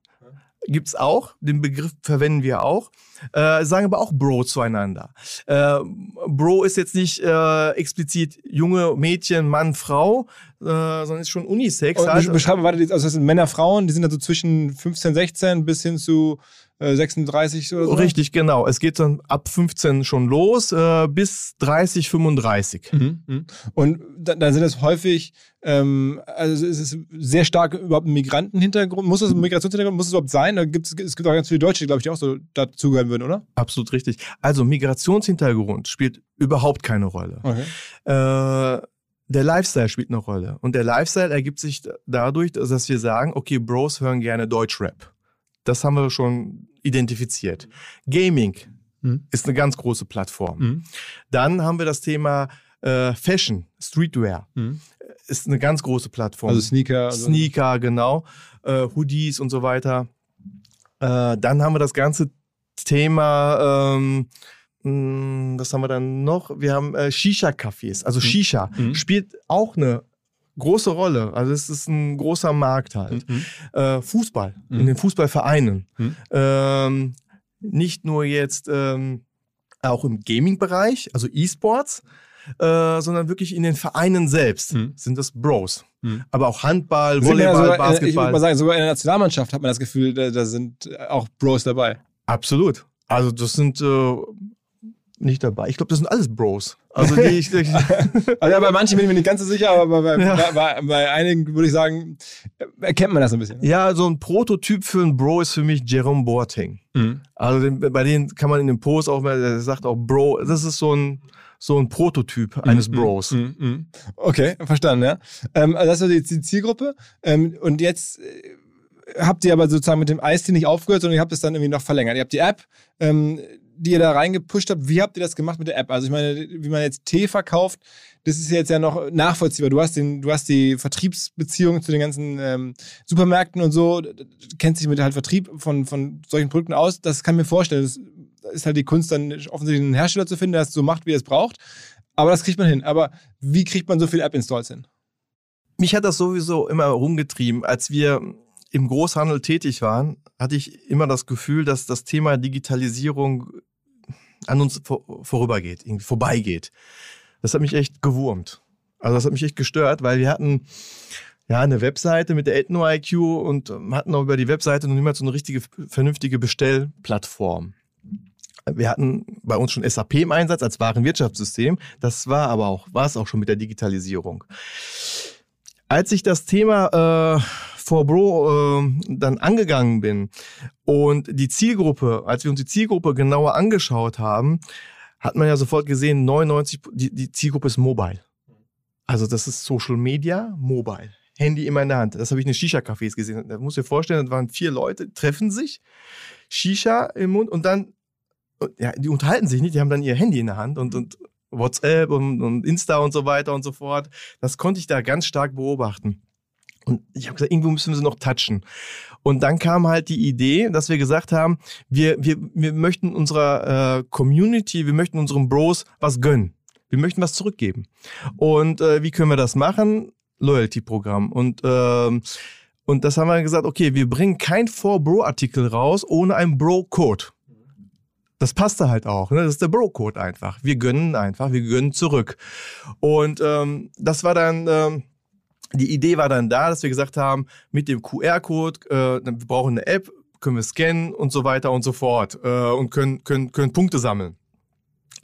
S2: Gibt's auch, den Begriff verwenden wir auch, äh, sagen aber auch Bro zueinander. Äh, Bro ist jetzt nicht äh, explizit junge Mädchen, Mann, Frau, äh, sondern ist schon Unisex.
S1: Und
S2: halt.
S1: besch- beschreibe weiter, die- also das sind Männer, Frauen, die sind dann so zwischen 15, 16 bis hin zu 36 oder so.
S2: Richtig, genau. Es geht dann ab 15 schon los äh, bis 30, 35.
S1: Mhm, mhm. Und da- dann sind es häufig, ähm, also es ist sehr stark überhaupt ein Migrantenhintergrund. Muss das ein Migrationshintergrund, muss es überhaupt sein? Da gibt's, es gibt auch ganz viele Deutsche, die, glaube ich, die auch so dazugehören würden, oder?
S2: Absolut richtig. Also Migrationshintergrund spielt überhaupt keine Rolle.
S1: Okay.
S2: Äh, der Lifestyle spielt eine Rolle. Und der Lifestyle ergibt sich dadurch, dass wir sagen, okay, Bros hören gerne Deutschrap. Das haben wir schon identifiziert. Gaming
S1: Mhm.
S2: ist eine ganz große Plattform.
S1: Mhm.
S2: Dann haben wir das Thema äh, Fashion, Streetwear.
S1: Mhm.
S2: Ist eine ganz große Plattform.
S1: Also Sneaker. Also
S2: Sneaker, genau. Äh, Hoodies und so weiter. Äh, dann haben wir das ganze Thema, ähm, mh, was haben wir dann noch? Wir haben äh, Shisha-Cafés, also Shisha.
S1: Mhm.
S2: Spielt auch eine große Rolle. Also es ist ein großer Markt halt.
S1: Mhm.
S2: Äh, Fußball,
S1: Mhm.
S2: in den Fußballvereinen.
S1: Mhm.
S2: Ähm, nicht nur jetzt ähm, auch im Gaming-Bereich, also E-Sports, äh, sondern wirklich in den Vereinen selbst
S1: Mhm.
S2: sind das Bros.
S1: Mhm.
S2: Aber auch Handball,
S1: Sind
S2: Volleyball,
S1: sogar, äh, Ich würde
S2: Basketball.
S1: mal sagen, sogar in der Nationalmannschaft hat man das Gefühl, da, da sind auch Bros dabei.
S2: Absolut. Also das sind äh, nicht dabei. Ich glaube, das sind alles Bros. Also (laughs) die, ich, ich, (laughs)
S1: Also bei manchen bin ich mir nicht ganz so sicher, aber bei,
S2: Ja.
S1: bei, bei, einigen würde ich sagen, erkennt man das ein bisschen.
S2: ja, so ein Prototyp für einen Bro ist für mich Jerome Boateng.
S1: Mhm.
S2: Also den, bei denen kann man in dem Post auch, mal- der sagt auch Bro, das ist so ein so ein Prototyp eines
S1: Mhm,
S2: Bros.
S1: mhm, mhm. Okay, verstanden, ja. Ähm, also das ist die, die Zielgruppe. Ähm, und jetzt, äh, habt ihr aber sozusagen mit dem Eistee nicht aufgehört, sondern ihr habt es dann irgendwie noch verlängert. Ihr habt die App, ähm, die ihr da reingepusht habt. Wie habt ihr das gemacht mit der App? Also ich meine, wie man jetzt Tee verkauft, das ist jetzt ja noch nachvollziehbar. Du hast, den, du hast die Vertriebsbeziehung zu den ganzen ähm, Supermärkten und so, kennst dich mit halt Vertrieb von, von solchen Produkten aus. Das kann ich mir vorstellen. Das ist halt die Kunst, dann offensichtlich einen Hersteller zu finden, der es so macht, wie er es braucht. Aber das kriegt man hin. Aber wie kriegt man so viele App-Installs hin?
S2: Mich hat das sowieso immer rumgetrieben. Als wir im Großhandel tätig waren, hatte ich immer das Gefühl, dass das Thema Digitalisierung an uns vorübergeht, irgendwie vorbeigeht. Das hat mich echt gewurmt. Also das hat mich echt gestört, weil wir hatten ja eine Webseite mit der EthnoIQ und hatten auch über die Webseite noch niemals so eine richtige, vernünftige Bestellplattform. Wir hatten bei uns schon SAP im Einsatz als Warenwirtschaftssystem. Das war aber auch, war es auch schon mit der Digitalisierung. Als ich das Thema äh, for Bro äh, dann angegangen bin und die Zielgruppe, als wir uns die Zielgruppe genauer angeschaut haben, hat man ja sofort gesehen, 99, die, die Zielgruppe ist mobile. Also das ist Social Media, mobile. Handy immer in der Hand. Das habe ich in den Shisha-Cafés gesehen. Da muss ich dir vorstellen, da waren vier Leute, treffen sich, Shisha im Mund und dann ja, die unterhalten sich nicht, die haben dann ihr Handy in der Hand und, und WhatsApp und, und Insta und so weiter und so fort. Das konnte ich da ganz stark beobachten. Und ich habe gesagt, irgendwo müssen wir sie noch touchen. Und dann kam halt die Idee, dass wir gesagt haben, wir, wir, wir möchten unserer äh, Community, wir möchten unseren Bros was gönnen. Wir möchten was zurückgeben. Und äh, wie können wir das machen? Loyalty-Programm. Und ähm, und das haben wir gesagt, okay, wir bringen kein 4-Bro-Artikel raus ohne einen Bro-Code das passte halt auch. Ne? Das ist der Bro-Code einfach. Wir gönnen einfach, wir gönnen zurück. Und ähm, das war dann, ähm, die Idee war dann da, dass wir gesagt haben, mit dem QR-Code, äh, wir brauchen eine App, können wir scannen und so weiter und so fort äh, und können, können, können Punkte sammeln.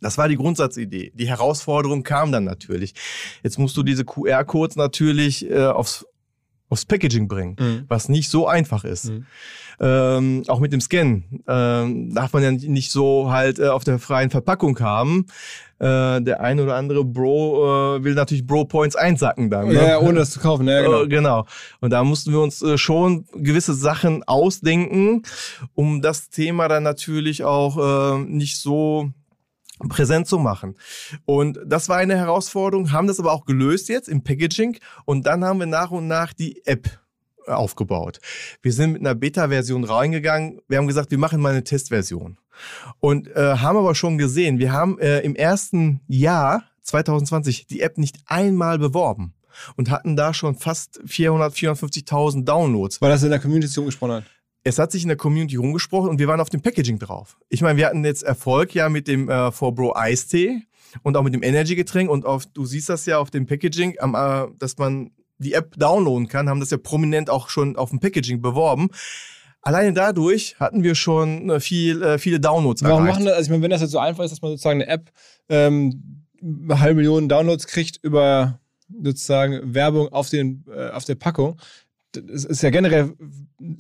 S2: Das war die Grundsatzidee. Die Herausforderung kam dann natürlich. Jetzt musst du diese QR-Codes natürlich äh, aufs aufs Packaging bringen, mhm. was nicht so einfach ist. Mhm. Ähm, auch mit dem Scan ähm, darf man ja nicht so halt äh, auf der freien Verpackung haben. Äh, der eine oder andere Bro äh, will natürlich Bro Points einsacken dann.
S1: Ne? Ja, ohne das zu kaufen. Ja, (laughs)
S2: genau. Äh, genau. Und da mussten wir uns äh, schon gewisse Sachen ausdenken, um das Thema dann natürlich auch äh, nicht so präsent zu machen. Und das war eine Herausforderung, haben das aber auch gelöst jetzt im Packaging und dann haben wir nach und nach die App aufgebaut. Wir sind mit einer Beta-Version reingegangen. Wir haben gesagt, wir machen mal eine Testversion. Und äh, haben aber schon gesehen, wir haben äh, im ersten Jahr 2020 die App nicht einmal beworben und hatten da schon fast 400, 450.000 Downloads.
S1: Weil das in der Community umgesprochen hat
S2: es hat sich in der Community rumgesprochen und wir waren auf dem Packaging drauf. Ich meine, wir hatten jetzt Erfolg ja mit dem äh, 4Bro Eistee und auch mit dem Energy-Getränk und auf, du siehst das ja auf dem Packaging, am, äh, dass man die App downloaden kann, haben das ja prominent auch schon auf dem Packaging beworben. Alleine dadurch hatten wir schon äh, viel, äh, viele Downloads
S1: Warum erreicht. machen das? Also ich meine, wenn das jetzt so einfach ist, dass man sozusagen eine App ähm, eine halbe Million Downloads kriegt über sozusagen Werbung auf, den, äh, auf der Packung, es ist ja generell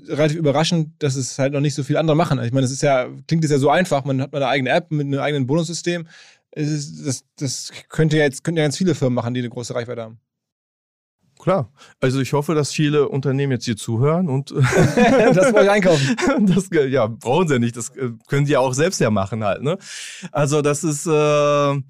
S1: relativ überraschend, dass es halt noch nicht so viele andere machen. Ich meine, es ist ja, klingt es ja so einfach, man hat mal eine eigene App mit einem eigenen Bonussystem. Ist, das, das könnte ja jetzt könnten ja ganz viele Firmen machen, die eine große Reichweite haben.
S2: Klar. Also ich hoffe, dass viele Unternehmen jetzt hier zuhören und (laughs) (laughs)
S1: das wollen ich einkaufen.
S2: Das, ja, brauchen sie ja nicht. Das äh, können sie ja auch selbst ja machen halt. Ne? Also das ist äh,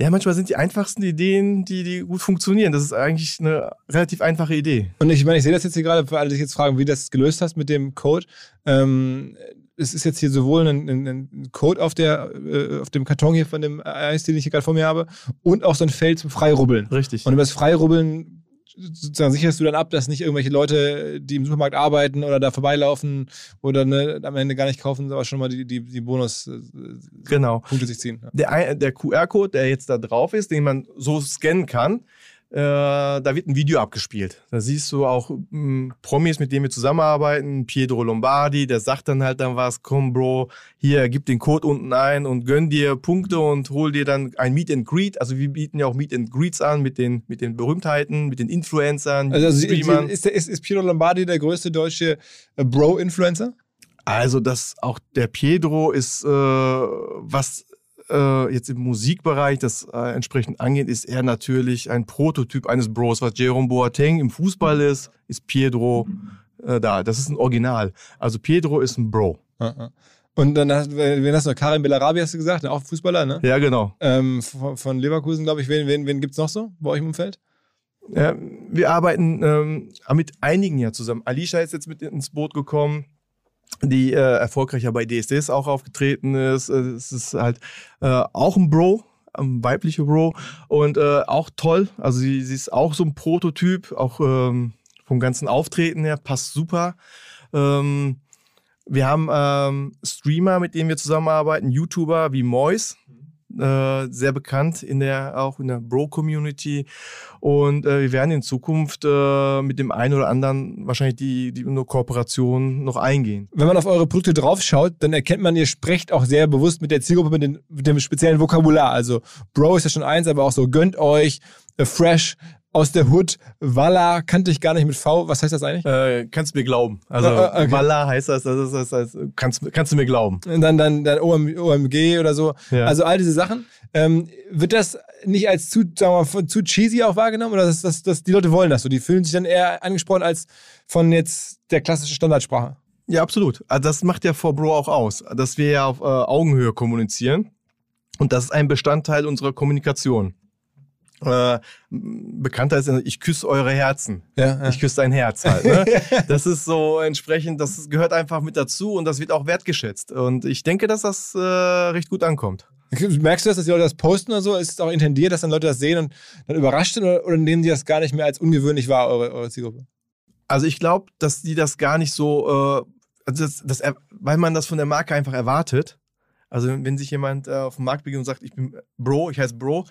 S2: ja, manchmal sind die einfachsten Ideen, die, die gut funktionieren. Das ist eigentlich eine relativ einfache Idee.
S1: Und ich meine, ich sehe das jetzt hier gerade, die sich jetzt fragen, wie du das gelöst hast mit dem Code. Ähm, es ist jetzt hier sowohl ein, ein, ein Code auf, der, äh, auf dem Karton hier von dem Eis, den ich hier gerade vor mir habe, und auch so ein Feld zum Freirubbeln.
S2: Richtig.
S1: Und über das Freirubbeln sozusagen sicherst du dann ab, dass nicht irgendwelche Leute, die im Supermarkt arbeiten oder da vorbeilaufen oder ne, am Ende gar nicht kaufen, aber schon mal die, die, die Bonus-Punkte
S2: äh, genau.
S1: sich ziehen.
S2: Ja. Der, der QR-Code, der jetzt da drauf ist, den man so scannen kann, da wird ein Video abgespielt. Da siehst du auch mh, hm, Promis, mit denen wir zusammenarbeiten. Pietro Lombardi, der sagt dann halt dann was, komm Bro, hier, gib den Code unten ein und gönn dir Punkte und hol dir dann ein Meet and Greet. Also wir bieten ja auch Meet and Greets an mit den, mit den Berühmtheiten, mit den Influencern,
S1: also, Streamern. Ist, ist, ist Pietro Lombardi der größte deutsche äh, Bro-Influencer?
S2: Also das auch der Pietro ist äh, was äh, jetzt im Musikbereich das äh, entsprechend angeht, ist er natürlich ein Prototyp eines Bros. Was Jerome Boateng im Fußball ist, ist Pedro äh, da. Das ist ein Original. Also Pedro ist ein Bro.
S1: Ja, ja. Und dann hast, wen hast du noch? Karim Bellarabi hast du gesagt, auch Fußballer, ne?
S2: Ja, genau.
S1: Ähm, von, von Leverkusen, glaube ich. Wen, wen, wen gibt es noch so bei euch im Umfeld?
S2: Ja, wir arbeiten ähm, mit einigen ja zusammen. Alicia ist jetzt mit ins Boot gekommen, die äh, erfolgreicher bei DSDs auch aufgetreten ist. Äh, Es ist halt äh, auch ein Bro, ein weiblicher Bro und äh, auch toll. Also sie, sie ist auch so ein Prototyp, auch ähm, vom ganzen Auftreten her, passt super. Ähm, wir haben ähm, Streamer, mit denen wir zusammenarbeiten, YouTuber wie Mois, äh, sehr bekannt in der auch in der Bro-Community und äh, wir werden in Zukunft äh, mit dem einen oder anderen wahrscheinlich die die eine Kooperation noch eingehen.
S1: Wenn man auf eure Produkte draufschaut, dann erkennt man, ihr sprecht auch sehr bewusst mit der Zielgruppe, mit, den, mit dem speziellen Vokabular. Also Bro ist ja schon eins, aber auch so gönnt euch, äh, fresh, aus der Hood, Walla, kannte ich gar nicht mit V. Was heißt das eigentlich?
S2: Äh, kannst du mir glauben? Also
S1: Äh, okay.
S2: Wallah heißt das, das, ist, das, das kannst kannst du mir glauben?
S1: Und dann, dann, dann OM, OMG oder so.
S2: Ja.
S1: Also all diese Sachen. Ähm, wird das nicht als zu, sagen wir mal, zu cheesy auch wahrgenommen? Oder dass, dass, dass die Leute wollen das so? Die fühlen sich dann eher angesprochen als von jetzt der klassischen Standardsprache.
S2: Ja, absolut. Also das macht ja vor Bro auch aus, dass wir ja auf äh, Augenhöhe kommunizieren. Und das ist ein Bestandteil unserer Kommunikation. Äh, bekannter ist, ich küsse eure Herzen.
S1: Ja, ja.
S2: Ich küsse dein Herz halt. Ne? (laughs) das ist so entsprechend, das gehört einfach mit dazu und das wird auch wertgeschätzt. Und ich denke, dass das äh, recht gut ankommt.
S1: Merkst du das, dass die Leute das posten oder so? Ist es auch intendiert, dass dann Leute das sehen und dann überrascht sind oder, oder nehmen die das gar nicht mehr als ungewöhnlich wahr, eure, eure Zielgruppe?
S2: Also ich glaube, dass die das gar nicht so, äh, also das, das, weil man das von der Marke einfach erwartet. Also wenn sich jemand äh, auf den Markt beginnt und sagt, ich bin Bro, ich heiße Bro,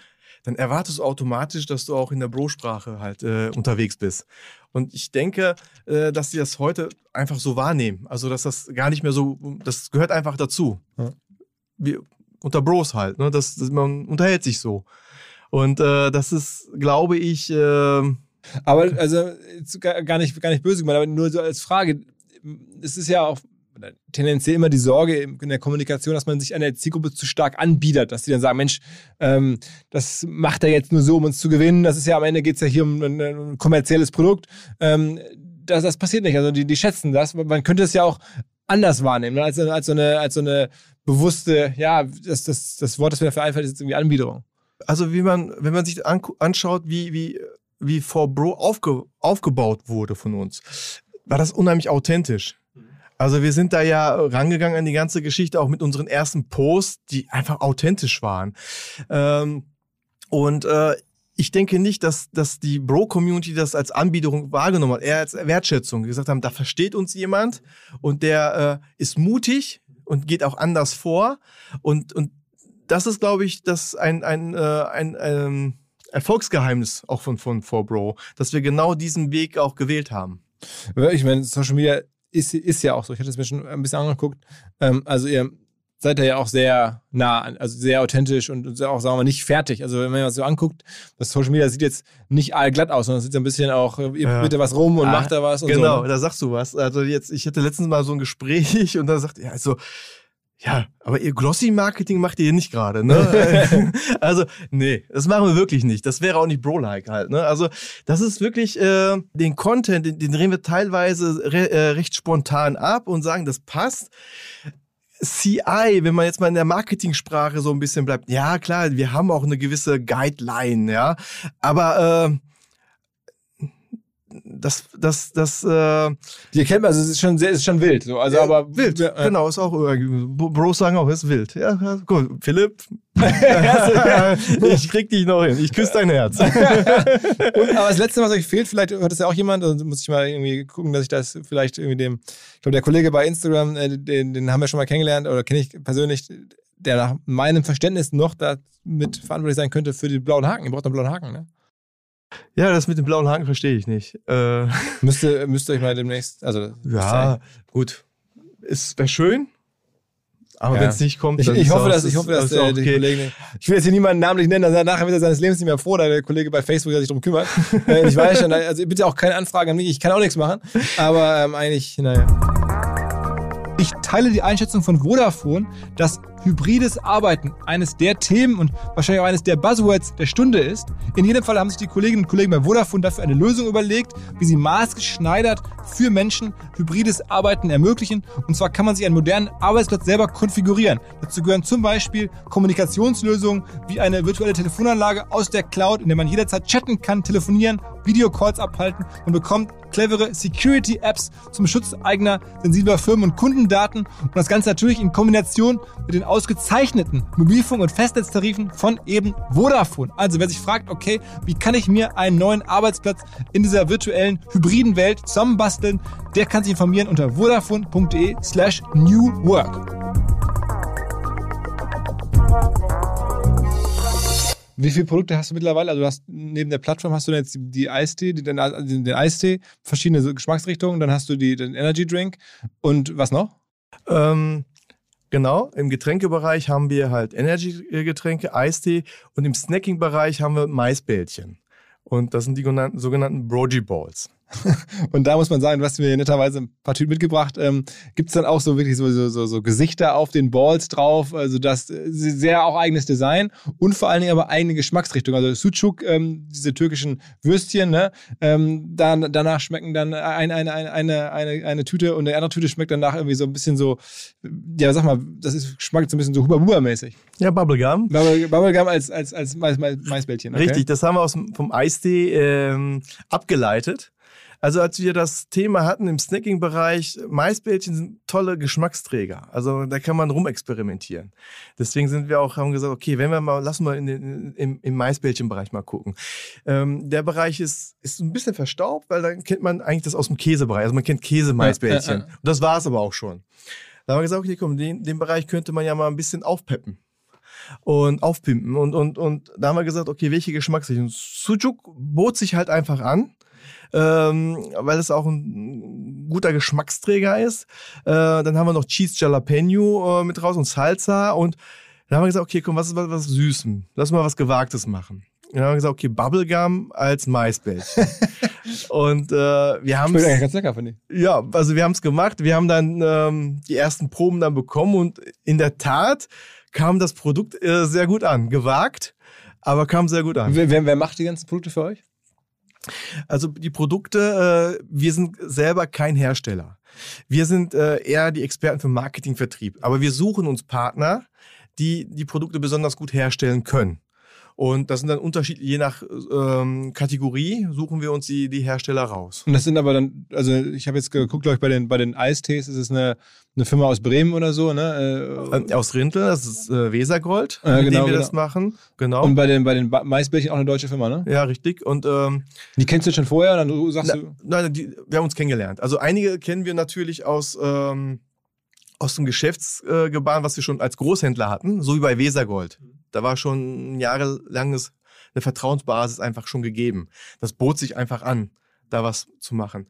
S2: dann erwartest du automatisch, dass du auch in der Bro-Sprache halt äh, unterwegs bist. Und ich denke, äh, dass die das heute einfach so wahrnehmen. Also dass das gar nicht mehr so, das gehört einfach dazu.
S1: Ja.
S2: Wie, unter Bros halt, ne? Das, das, man unterhält sich so. Und äh, das ist, glaube ich, äh,
S1: Aber also gar nicht, gar nicht böse gemeint, aber nur so als Frage. Es ist ja auch tendenziell immer die Sorge in der Kommunikation, dass man sich an der Zielgruppe zu stark anbietet, dass die dann sagen, Mensch, ähm, das macht er jetzt nur so, um uns zu gewinnen. Das ist ja am Ende geht es ja hier um ein, ein kommerzielles Produkt. Ähm, das, das passiert nicht. Also die, die schätzen das. Man könnte es ja auch anders wahrnehmen, ne? als, als, so eine, als so eine bewusste, ja, das, das, das Wort, das mir dafür einfällt, ist jetzt irgendwie Anbiederung.
S2: also wie man, wenn man sich anschaut, wie, wie, wie For Bro aufge, aufgebaut wurde von uns, war das unheimlich authentisch. Also wir sind da ja rangegangen an die ganze Geschichte, auch mit unseren ersten Posts, die einfach authentisch waren. Ähm, und äh, ich denke nicht, dass, dass die Bro-Community das als Anbiederung wahrgenommen hat, eher als Wertschätzung. Die gesagt haben, da versteht uns jemand und der äh, ist mutig und geht auch anders vor. Und, und das ist, glaube ich, das ein, ein, äh, ein ähm, Erfolgsgeheimnis auch von, von 4Bro, dass wir genau diesen Weg auch gewählt haben.
S1: Ich meine, Social Media ist, ist ja auch so. Ich hatte es mir schon ein bisschen angeguckt. Ähm, also ihr seid da ja auch sehr nah, also sehr authentisch und auch, sagen wir mal, nicht fertig. Also wenn man das so anguckt, das Social Media sieht jetzt nicht allglatt aus, sondern es sieht so ein bisschen auch, ihr
S2: Ja.
S1: was rum und
S2: Ah,
S1: macht da was und
S2: genau,
S1: so. ne?
S2: da sagst du was. Also jetzt, ich hatte letztens mal so ein Gespräch (laughs) und da sagt er, also, ja, aber ihr Glossy-Marketing macht ihr nicht gerade, ne? (laughs) also, nee, das machen wir wirklich nicht. Das wäre auch nicht Bro-like halt, ne? Also, das ist wirklich, äh, den Content, den, den drehen wir teilweise re, äh, recht spontan ab und sagen, das passt. CI, wenn man jetzt mal in der Marketingsprache so ein bisschen bleibt, ja klar, wir haben auch eine gewisse Guideline, ja, aber äh, das, das, das, äh,
S1: Die erkennt man, also es ist schon sehr, es ist schon wild. So. Also,
S2: ja,
S1: aber
S2: wild,
S1: Ja,
S2: genau, ist auch, äh, Bros sagen auch, ist wild. Ja, gut, Philipp, (laughs) ich krieg dich noch hin, ich küsse dein Herz. (laughs)
S1: Und, aber das Letzte, was euch fehlt, vielleicht hört es ja auch jemand, also muss ich mal irgendwie gucken, dass ich das vielleicht irgendwie dem, ich glaube, der Kollege bei Instagram, äh, den, den haben wir schon mal kennengelernt oder kenne ich persönlich, der nach meinem Verständnis noch da mit verantwortlich sein könnte für die blauen Haken. Ihr braucht einen blauen Haken, ne?
S2: Ja, das mit dem blauen Haken verstehe ich nicht. Äh,
S1: Müsste, müsst ihr euch mal demnächst, also
S2: ja, gut, es wäre schön, aber
S1: Ja.
S2: wenn es nicht kommt,
S1: Ich,
S2: dann
S1: ich
S2: ist
S1: hoffe,
S2: auch-
S1: dass, ich hoffe, dass der,
S2: okay.
S1: Kollegen. Ich will jetzt hier niemanden namentlich nennen, dass er nachher wieder seines Lebens nicht mehr froh, da der Kollege bei Facebook der sich darum kümmert. (laughs) Äh, ich weiß schon, also bitte auch keine Anfragen an mich, ich kann auch nichts machen. Aber ähm, eigentlich, naja. Ich teile die Einschätzung von Vodafone, dass hybrides Arbeiten eines der Themen und wahrscheinlich auch eines der Buzzwords der Stunde ist. In jedem Fall haben sich die Kolleginnen und Kollegen bei Vodafone dafür eine Lösung überlegt, wie sie maßgeschneidert für Menschen hybrides Arbeiten ermöglichen. Und zwar kann man sich einen modernen Arbeitsplatz selber konfigurieren. Dazu gehören zum Beispiel Kommunikationslösungen wie eine virtuelle Telefonanlage aus der Cloud, in der man jederzeit chatten kann, telefonieren, Videocalls abhalten und bekommt clevere Security-Apps zum Schutz eigener sensibler Firmen- und Kundendaten und das Ganze natürlich in Kombination mit den ausgezeichneten Mobilfunk- und Festnetztarifen von eben Vodafone. Also wer sich fragt, okay, wie kann ich mir einen neuen Arbeitsplatz in dieser virtuellen hybriden Welt zusammenbasteln, der kann sich informieren unter vodafone.de slash new work. Wie viele Produkte hast du mittlerweile? Also du hast neben der Plattform hast du jetzt die, Eistee, die, den, den Eistee, verschiedene Geschmacksrichtungen, dann hast du die, den Energy Drink und was noch?
S2: Ähm, genau, im Getränkebereich haben wir halt Energy-Getränke, Eistee und im Snacking-Bereich haben wir Maisbällchen. Und das sind die sogenannten Brogy Balls. (laughs)
S1: Und da muss man sagen, du hast mir netterweise ein paar Tüten mitgebracht. Ähm, Gibt es dann auch so wirklich so, so, so, Gesichter auf den Balls drauf? Also das äh, sehr auch eigenes Design und vor allen Dingen aber eigene Geschmacksrichtung. Also Sucuk, ähm, diese türkischen Würstchen, ne? Ähm, dann, danach schmecken dann ein, ein, ein, eine, eine, eine Tüte und der andere Tüte schmeckt danach irgendwie so ein bisschen so, ja sag mal, das ist, schmeckt so ein bisschen so Huba-Buba-mäßig.
S2: Ja, Bubblegum.
S1: Bubble, Bubblegum als, als, als Mais, Mais, Maisbällchen.
S2: Okay? Richtig, das haben wir aus, vom Eistee ähm, abgeleitet. Also als wir das Thema hatten im Snacking-Bereich, Maisbällchen sind tolle Geschmacksträger. Also da kann man rumexperimentieren. Deswegen sind wir auch, haben gesagt, okay, wenn wir mal, lassen wir in den, im, im Maisbällchen-Bereich mal gucken. Ähm, der Bereich ist, ist ein bisschen verstaubt, weil dann kennt man eigentlich das aus dem Käsebereich. Also man kennt Käse-Maisbällchen. Und das war es aber auch schon. Da haben wir gesagt, okay, komm, den, den Bereich könnte man ja mal ein bisschen aufpeppen und aufpimpen. Und, und, und da haben wir gesagt, okay, welche Geschmacksrichtung? Sujuk bot sich halt einfach an ähm, weil es auch ein guter Geschmacksträger ist. Äh, dann haben wir noch Cheese Jalapeno äh, mit raus und Salsa und dann haben wir gesagt, okay, komm, was ist was, was Süßem? Lass mal was Gewagtes machen. Dann haben wir gesagt, okay, Bubblegum als Maisbällchen. (laughs) und äh, wir haben
S1: eigentlich ganz lecker, finde
S2: ich. Ja, also wir haben es gemacht. Wir haben dann ähm, die ersten Proben dann bekommen und in der Tat kam das Produkt äh, sehr gut an. Gewagt, aber kam sehr gut an.
S1: Wer, wer, wer macht die ganzen Produkte für euch?
S2: Also die Produkte, äh, wir sind selber kein Hersteller. Wir sind äh, eher die Experten für Marketing, Vertrieb. Aber wir suchen uns Partner, die die Produkte besonders gut herstellen können. Und das sind dann unterschiedlich, je nach ähm, Kategorie suchen wir uns die, die Hersteller raus.
S1: Und das sind aber dann, also ich habe jetzt geguckt, glaube ich, bei den, bei den Eistees ist es eine, eine Firma aus Bremen oder so, ne?
S2: Äh, aus Rintel, das ist äh, Wesergold, ja, mit genau, dem wir genau. das machen. Genau.
S1: Und bei den, bei den Maisbällchen auch eine deutsche Firma, ne?
S2: Ja, richtig. Und ähm,
S1: die kennst du schon vorher? Dann sagst
S2: na,
S1: du.
S2: Nein, die, wir haben uns kennengelernt. Also einige kennen wir natürlich aus. Ähm, aus dem Geschäftsgebaren, was wir schon als Großhändler hatten, so wie bei Wesergold. Da war schon ein jahrelanges eine Vertrauensbasis einfach schon gegeben. Das bot sich einfach an, da was zu machen.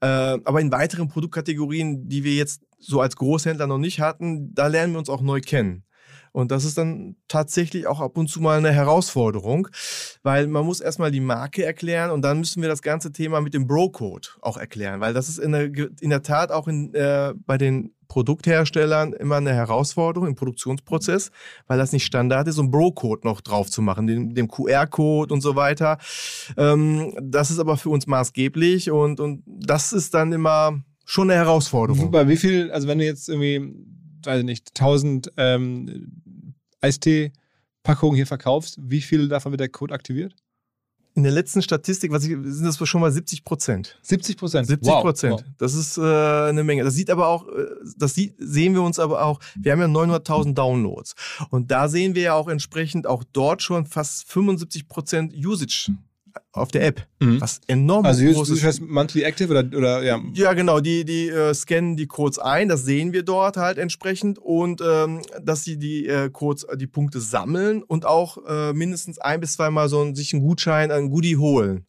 S2: Äh, aber in weiteren Produktkategorien, die wir jetzt so als Großhändler noch nicht hatten, da lernen wir uns auch neu kennen. Und das ist dann tatsächlich auch ab und zu mal eine Herausforderung, weil man muss erstmal die Marke erklären und dann müssen wir das ganze Thema mit dem Bro-Code auch erklären, weil das ist in der, in der Tat auch in, äh, bei den Produktherstellern immer eine Herausforderung im Produktionsprozess, weil das nicht Standard ist, um Bro-Code noch drauf zu machen, dem, dem QR-Code und so weiter. Ähm, das ist aber für uns maßgeblich und, und das ist dann immer schon eine Herausforderung.
S1: Bei wie viel, also wenn du jetzt irgendwie, weiß ich nicht, 1000 ähm, Eistee-Packungen hier verkaufst, wie viel davon wird der Code aktiviert?
S2: In der letzten Statistik was ich, sind das schon mal 70 Prozent.
S1: 70 Prozent?
S2: 70 Prozent. Wow. Das ist äh, eine Menge. Das sieht aber auch, äh, das sieht, sehen wir uns aber auch, wir haben ja 900.000 Downloads. Und da sehen wir ja auch entsprechend auch dort schon fast 75 Prozent Usage auf der App. Mhm. Was enorm
S1: also groß ist. Also Monthly Active oder, oder ja?
S2: Ja, genau. Die, die äh, scannen die Codes ein, das sehen wir dort halt entsprechend und ähm, dass sie die äh, Codes, äh, die Punkte sammeln und auch äh, mindestens ein bis zweimal so ein, sich einen Gutschein, einen Goodie holen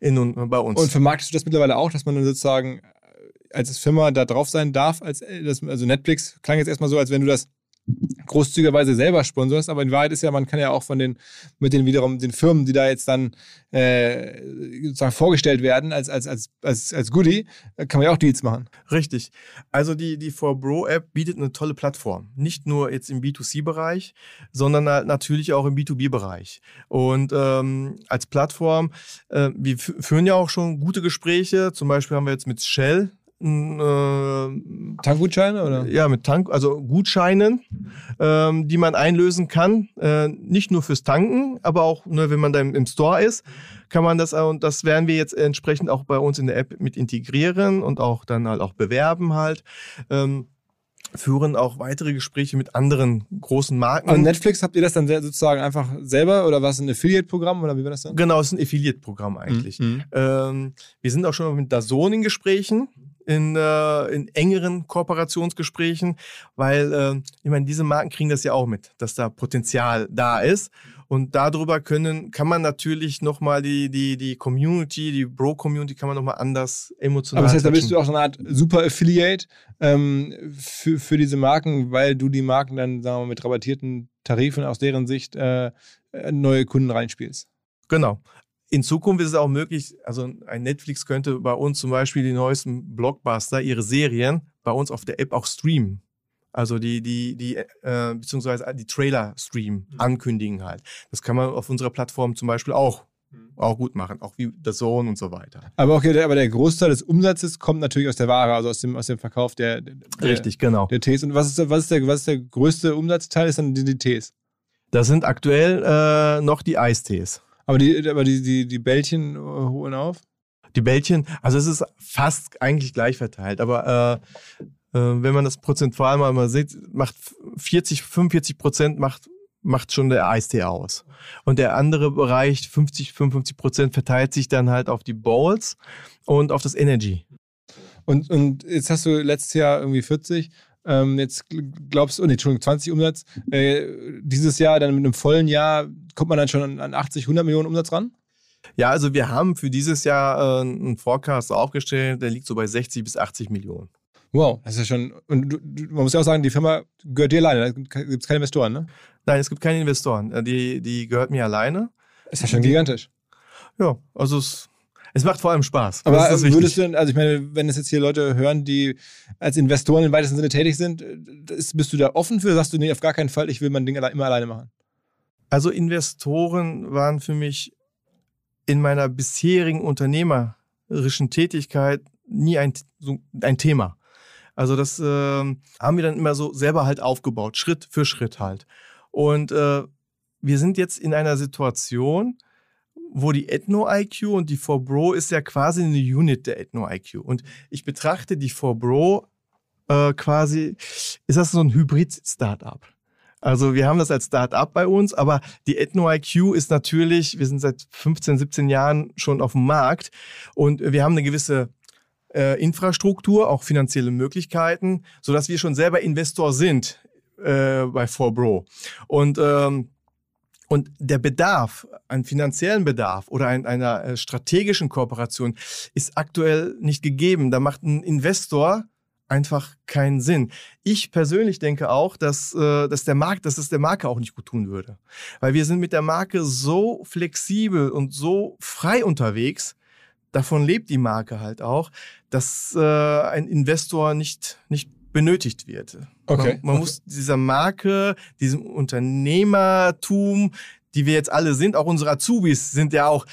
S2: in, äh, bei uns.
S1: Und vermarktest du das mittlerweile auch, dass man dann sozusagen äh, als Firma da drauf sein darf? Als, also Netflix klang jetzt erstmal so, als wenn du das großzügigerweise selber sponsorst, aber in Wahrheit ist ja, man kann ja auch von den, mit den wiederum den Firmen, die da jetzt dann äh, sozusagen vorgestellt werden als, als, als, als, als Goodie, äh, kann man ja auch Deals machen.
S2: Richtig. Also die, die 4Bro-App bietet eine tolle Plattform. Nicht nur jetzt im B2C-Bereich, sondern halt natürlich auch im B2B-Bereich. Und ähm, als Plattform, äh, wir führen ja auch schon gute Gespräche. Zum Beispiel haben wir jetzt mit Shell
S1: äh, Tankgutscheine oder?
S2: Ja, mit Tank, also Gutscheinen, ähm, die man einlösen kann. Äh, nicht nur fürs Tanken, aber auch, ne, wenn man da im, im, Store ist, kann man das, und das werden wir jetzt entsprechend auch bei uns in der App mit integrieren und auch dann halt auch bewerben halt. Ähm, führen auch weitere Gespräche mit anderen großen Marken.
S1: Und Netflix habt ihr das dann sozusagen einfach selber oder was ein Affiliate-Programm oder wie war das dann?
S2: Genau, es ist ein Affiliate-Programm eigentlich. Mhm. Ähm, wir sind auch schon mit Dazone in Gesprächen in, äh, in engeren Kooperationsgesprächen, weil äh, ich meine, diese Marken kriegen das ja auch mit, dass da Potenzial da ist. Und darüber können, kann man natürlich nochmal die, die, die Community, die Bro-Community kann man nochmal anders emotional.
S1: Aber das heißt, da bist du auch so eine Art Super-Affiliate ähm, für, für diese Marken, weil du die Marken dann, sagen wir mal, mit rabattierten Tarifen aus deren Sicht äh, neue Kunden reinspielst.
S2: Genau. In Zukunft ist es auch möglich, also ein Netflix könnte bei uns zum Beispiel die neuesten Blockbuster, ihre Serien, bei uns auf der App auch streamen. Also die, die, die, äh, beziehungsweise die Trailer streamen, mhm. ankündigen halt. Das kann man auf unserer Plattform zum Beispiel auch, mhm. auch gut machen, auch wie The Zone und so weiter.
S1: Aber okay, der, aber der Großteil des Umsatzes kommt natürlich aus der Ware, also aus dem, aus dem Verkauf der, der
S2: Richtig, genau.
S1: Der Tees. Und was ist, was ist, der, was ist der größte Umsatzteil? Ist dann die, die Tees?
S2: Das sind aktuell äh, noch die Eistees.
S1: Aber die, aber die, die, die Bällchen äh, holen auf?
S2: Die Bällchen, also es ist fast eigentlich gleich verteilt, aber äh, äh, wenn man das prozentual mal, mal sieht, macht 40, 45 Prozent macht, macht schon der Eistee aus. Und der andere Bereich, 50, 55 Prozent, verteilt sich dann halt auf die Bowls und auf das Energy.
S1: Und, und jetzt hast du letztes Jahr irgendwie 40 ähm, jetzt glaubst du, oh nee, Entschuldigung, 20 Umsatz. Äh, dieses Jahr, dann mit einem vollen Jahr, kommt man dann schon an 80, 100 Millionen Umsatz ran?
S2: Ja, also wir haben für dieses Jahr äh, einen Forecast aufgestellt, der liegt so bei 60 bis 80 Millionen.
S1: Wow, das ist ja schon. Und du, man muss ja auch sagen, die Firma gehört dir alleine. Da gibt es keine Investoren, ne?
S2: Nein, es gibt keine Investoren. Äh, die, die gehört mir alleine.
S1: Ist ja schon gigantisch.
S2: Ja, also es es macht vor allem Spaß.
S1: Aber würdest du, also ich meine, wenn es jetzt hier Leute hören, die als Investoren im weitesten Sinne tätig sind, ist, bist du da offen für? Sagst du, nee, auf gar keinen Fall, ich will mein Ding immer alleine machen?
S2: Also Investoren waren für mich in meiner bisherigen unternehmerischen Tätigkeit nie ein, so ein Thema. Also das äh, haben wir dann immer so selber halt aufgebaut, Schritt für Schritt halt. Und äh, wir sind jetzt in einer Situation, wo die Ethno-IQ und die 4Bro ist ja quasi eine Unit der Ethno-IQ. Und ich betrachte die 4Bro äh, quasi, ist das so ein Hybrid-Startup. Also wir haben das als Startup bei uns, aber die Ethno-IQ ist natürlich, wir sind seit 15, 17 Jahren schon auf dem Markt und wir haben eine gewisse äh, Infrastruktur, auch finanzielle Möglichkeiten, sodass wir schon selber Investor sind äh, bei 4Bro. Und ähm, und der Bedarf, einen finanziellen Bedarf oder ein, einer äh, strategischen Kooperation ist aktuell nicht gegeben. Da macht ein Investor einfach keinen Sinn. Ich persönlich denke auch, dass, äh, dass der Markt, dass es der Marke auch nicht gut tun würde. Weil wir sind mit der Marke so flexibel und so frei unterwegs, davon lebt die Marke halt auch, dass äh, ein Investor nicht, nicht benötigt wird.
S1: Okay.
S2: Man, man
S1: okay.
S2: muss dieser Marke, diesem Unternehmertum, die wir jetzt alle sind, auch unsere Azubis sind ja auch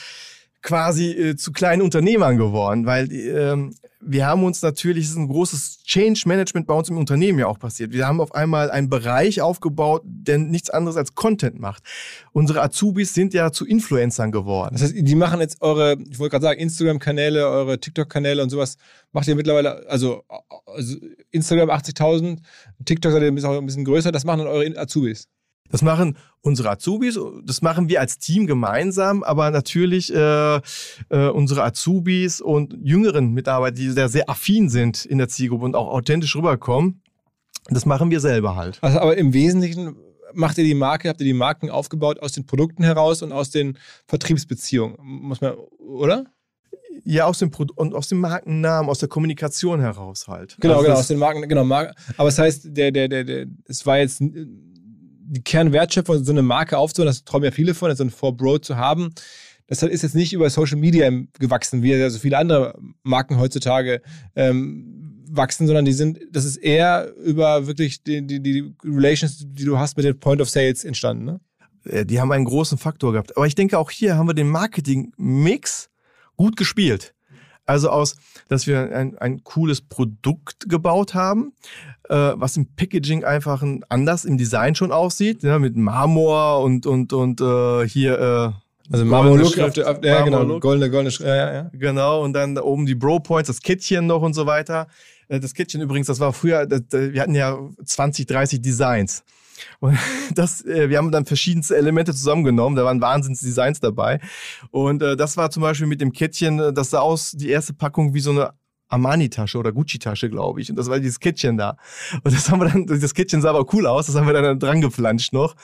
S2: quasi äh, zu kleinen Unternehmern geworden, weil ähm, wir haben uns natürlich, es ist ein großes Change Management bei uns im Unternehmen ja auch passiert. Wir haben auf einmal einen Bereich aufgebaut, der nichts anderes als Content macht. Unsere Azubis sind ja zu Influencern geworden.
S1: Das heißt, die machen jetzt eure, ich wollte gerade sagen, Instagram-Kanäle, eure TikTok-Kanäle und sowas, macht ihr mittlerweile, also, also Instagram 80.000, TikTok seid ihr bisschen, ein bisschen größer, das machen dann eure Azubis.
S2: Das machen unsere Azubis, das machen wir als Team gemeinsam, aber natürlich äh, äh, unsere Azubis und jüngeren Mitarbeiter, die sehr, sehr affin sind in der Zielgruppe und auch authentisch rüberkommen, das machen wir selber halt.
S1: Also, aber im Wesentlichen macht ihr die Marke, habt ihr die Marken aufgebaut aus den Produkten heraus und aus den Vertriebsbeziehungen, muss man, oder?
S2: Ja, aus dem Pro und aus dem Markennamen, aus der Kommunikation heraus halt.
S1: Genau, also genau, aus den Marken, genau. Mar aber es das heißt, der, der, der, der, es war jetzt die Kernwertschöpfung, so eine Marke aufzubauen, das träumen ja viele von, so ein 4Bro zu haben. Das ist jetzt nicht über Social Media gewachsen, wie so viele andere Marken heutzutage ähm, wachsen, sondern die sind, das ist eher über wirklich die, die, die Relations, die du hast mit den Point of Sales entstanden, ne?
S2: Äh, die haben einen großen Faktor gehabt. Aber ich denke, auch hier haben wir den Marketing-Mix gut gespielt. Also aus, dass wir ein, ein cooles Produkt gebaut haben, äh, was im Packaging einfach ein, anders im Design schon aussieht, ja, mit Marmor und und und äh, hier äh,
S1: also Marmor-Look auf der, auf, ja, genau, goldene, goldene, ja, ja, ja.
S2: Genau, und dann da oben die Bro-Points, das Kettchen noch und so weiter. Äh, das Kettchen übrigens, das war früher, das, wir hatten ja 20, 30 Designs. Und (laughs) das, äh, wir haben dann verschiedenste Elemente zusammengenommen, da waren Wahnsinnsdesigns dabei. Und äh, das war zum Beispiel mit dem Kettchen, äh, das sah aus, die erste Packung wie so eine Armani-Tasche oder Gucci-Tasche, glaube ich. Und das war dieses Kettchen da. Und das haben wir dann, das Kettchen sah aber cool aus, das haben wir dann dran geflanscht noch.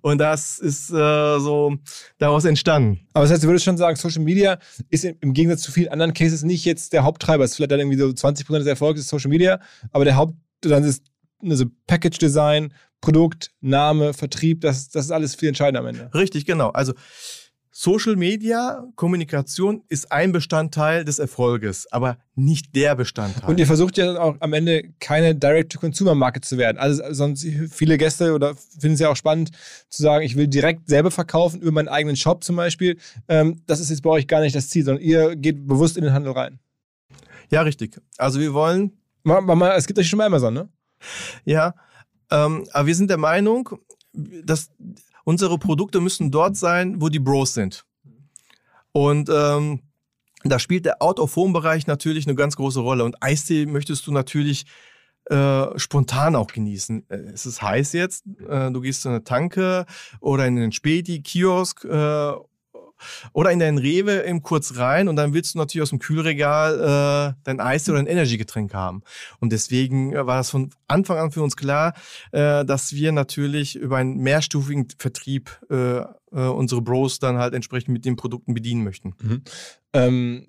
S2: Und das ist äh, so daraus entstanden.
S1: Aber das heißt, du würdest schon sagen, Social Media ist im Gegensatz zu vielen anderen Cases nicht jetzt der Haupttreiber. Es ist vielleicht dann irgendwie so 20% des Erfolgs ist Social Media, aber der Haupt, dann ist also Package Design, Produkt, Name, Vertrieb, das, das ist alles viel entscheidender am Ende.
S2: Richtig, genau. Also Social Media, Kommunikation ist ein Bestandteil des Erfolges, aber nicht der Bestandteil.
S1: Und ihr versucht ja auch am Ende keine Direct-to-Consumer-Marke zu werden. Also sonst viele Gäste oder finden es ja auch spannend zu sagen, ich will direkt selber verkaufen über meinen eigenen Shop zum Beispiel. Ähm, das ist jetzt bei euch gar nicht das Ziel, sondern ihr geht bewusst in den Handel rein.
S2: Ja, richtig. Also wir wollen.
S1: Es gibt euch schon mal Amazon, ne?
S2: Ja, ähm, aber wir sind der Meinung, dass unsere Produkte müssen dort sein, wo die Bros sind. Und ähm, da spielt der Out-of-Home-Bereich natürlich eine ganz große Rolle. Und Eistee möchtest du natürlich äh, spontan auch genießen. Äh, es ist heiß jetzt, äh, du gehst in eine Tanke oder in den Späti, Kiosk äh, oder in deinen Rewe eben kurz rein und dann willst du natürlich aus dem Kühlregal äh, dein Eis oder ein Energygetränk haben. Und deswegen äh, war das von Anfang an für uns klar, äh, dass wir natürlich über einen mehrstufigen Vertrieb äh, äh, unsere Bros dann halt entsprechend mit den Produkten bedienen möchten.
S1: Mhm. Ähm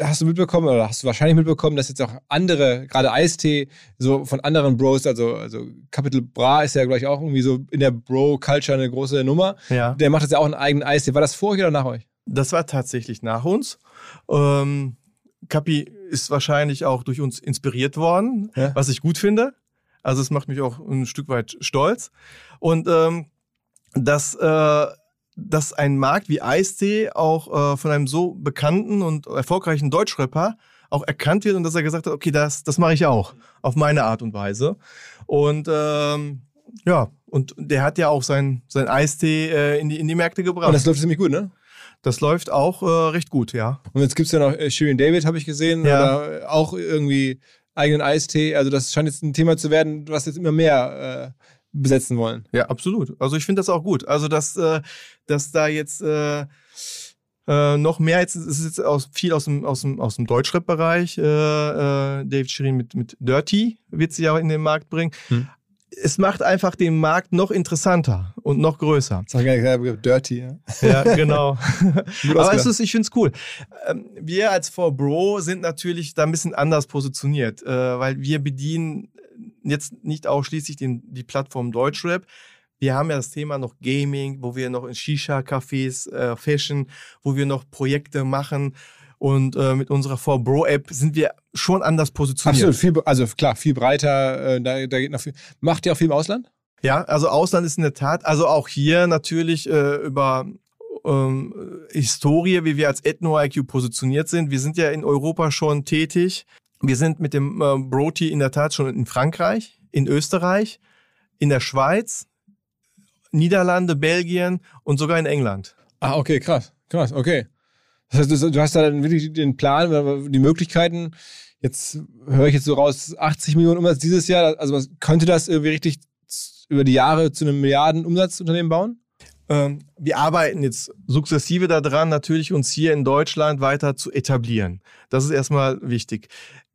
S1: hast du mitbekommen oder hast du wahrscheinlich mitbekommen, dass jetzt auch andere, gerade Eistee, so von anderen Bros, also, also Capital Bra ist ja gleich auch irgendwie so in der Bro-Culture eine große Nummer.
S2: Ja.
S1: Der macht jetzt ja auch einen eigenen Eistee. War das vor euch oder nach euch?
S2: Das war tatsächlich nach uns. Ähm, Capi ist wahrscheinlich auch durch uns inspiriert worden, ja. was ich gut finde. Also es macht mich auch ein Stück weit stolz. Und ähm, das äh, dass ein Markt wie Eistee auch äh, von einem so bekannten und erfolgreichen Deutschrapper auch erkannt wird und dass er gesagt hat, okay, das, das mache ich auch auf meine Art und Weise. Und ähm, ja, und der hat ja auch sein, sein Eistee äh, in, die, in die Märkte gebracht. Und
S1: das läuft ziemlich gut, ne?
S2: Das läuft auch äh, recht gut, ja.
S1: Und jetzt gibt es ja noch äh, Shirin David, habe ich gesehen, ja. auch irgendwie eigenen Eistee. Also das scheint jetzt ein Thema zu werden, was jetzt immer mehr äh, besetzen wollen.
S2: Ja, absolut. Also ich finde das auch gut. Also dass, äh, dass da jetzt äh, äh, noch mehr, jetzt ist jetzt aus, viel aus dem, aus dem, aus dem Deutschrap-Bereich. Äh, äh, David Shirin mit, mit Dirty wird sie ja in den Markt bringen. Hm. Es macht einfach den Markt noch interessanter und noch größer.
S1: Das war Dirty, ja.
S2: Ja, genau. (laughs) Aber es ist, ich finde es cool. Ähm, wir als 4Bro sind natürlich da ein bisschen anders positioniert, äh, weil wir bedienen jetzt nicht ausschließlich den, die Plattform Deutschrap. Wir haben ja das Thema noch Gaming, wo wir noch in Shisha-Cafés, äh, Fashion, wo wir noch Projekte machen. Und äh, mit unserer 4Bro-App sind wir schon anders positioniert.
S1: Absolut, viel, also klar, viel breiter, äh, da, da geht noch viel. Macht ihr auch viel im Ausland?
S2: Ja, also Ausland ist in der Tat, also auch hier natürlich äh, über ähm, Historie, wie wir als Ethno-IQ positioniert sind. Wir sind ja in Europa schon tätig. Wir sind mit dem äh, Broti in der Tat schon in Frankreich, in Österreich, in der Schweiz, Niederlande, Belgien und sogar in England.
S1: Ah, okay, krass, krass, okay. Das heißt, du hast da dann wirklich den Plan, die Möglichkeiten. Jetzt höre ich jetzt so raus, 80 Millionen Umsatz dieses Jahr. Also könnte das irgendwie richtig über die Jahre zu einem Milliarden-Umsatzunternehmen bauen?
S2: Ähm, wir arbeiten jetzt sukzessive daran, natürlich uns hier in Deutschland weiter zu etablieren. Das ist erstmal wichtig.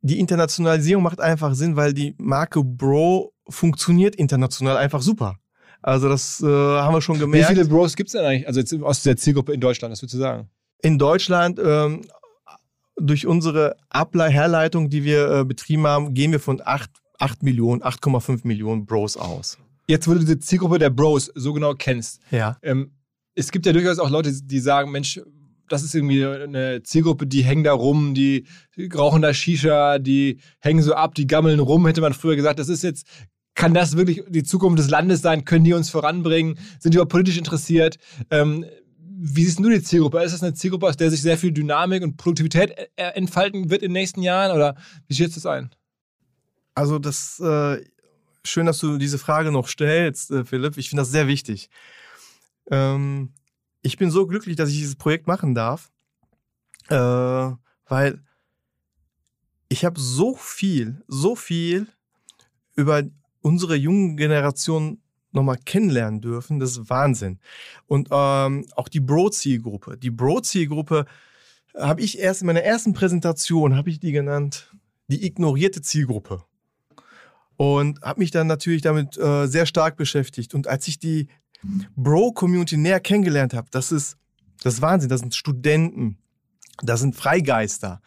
S2: Die Internationalisierung macht einfach Sinn, weil die Marke Bro funktioniert international einfach super. Also das äh, haben wir schon gemerkt.
S1: Wie viele Bros gibt es denn eigentlich, also jetzt aus der Zielgruppe in Deutschland, das würdest du sagen?
S2: In Deutschland, ähm, durch unsere Ablei Herleitung, die wir äh, betrieben haben, gehen wir von 8, 8 Millionen, 8,5 Millionen Bros aus.
S1: Jetzt, wo du diese Zielgruppe der Bros so genau kennst,
S2: Ja.
S1: ähm, es gibt ja durchaus auch Leute, die sagen, Mensch, das ist irgendwie eine Zielgruppe, die hängen da rum, die rauchen da Shisha, die hängen so ab, die gammeln rum, hätte man früher gesagt. Das ist jetzt, kann das wirklich die Zukunft des Landes sein? Können die uns voranbringen? Sind die überhaupt politisch interessiert? Ähm, wie siehst du die Zielgruppe? Ist das eine Zielgruppe, aus der sich sehr viel Dynamik und Produktivität äh, entfalten wird in den nächsten Jahren? Oder wie schätzt du das ein?
S2: Also das äh, schön, dass du diese Frage noch stellst, äh, Philipp. Ich finde das sehr wichtig. Ähm, ich bin so glücklich, dass ich dieses Projekt machen darf, äh, weil ich habe so viel, so viel über unsere jungen Generation nochmal kennenlernen dürfen. Das ist Wahnsinn. Und ähm, auch die Bro-Zielgruppe. Die Bro-Zielgruppe habe ich erst in meiner ersten Präsentation, habe ich die genannt, die ignorierte Zielgruppe und habe mich dann natürlich damit äh, sehr stark beschäftigt. Und als ich die Bro-Community näher kennengelernt habe, das ist das ist Wahnsinn. Das sind Studenten, das sind Freigeister.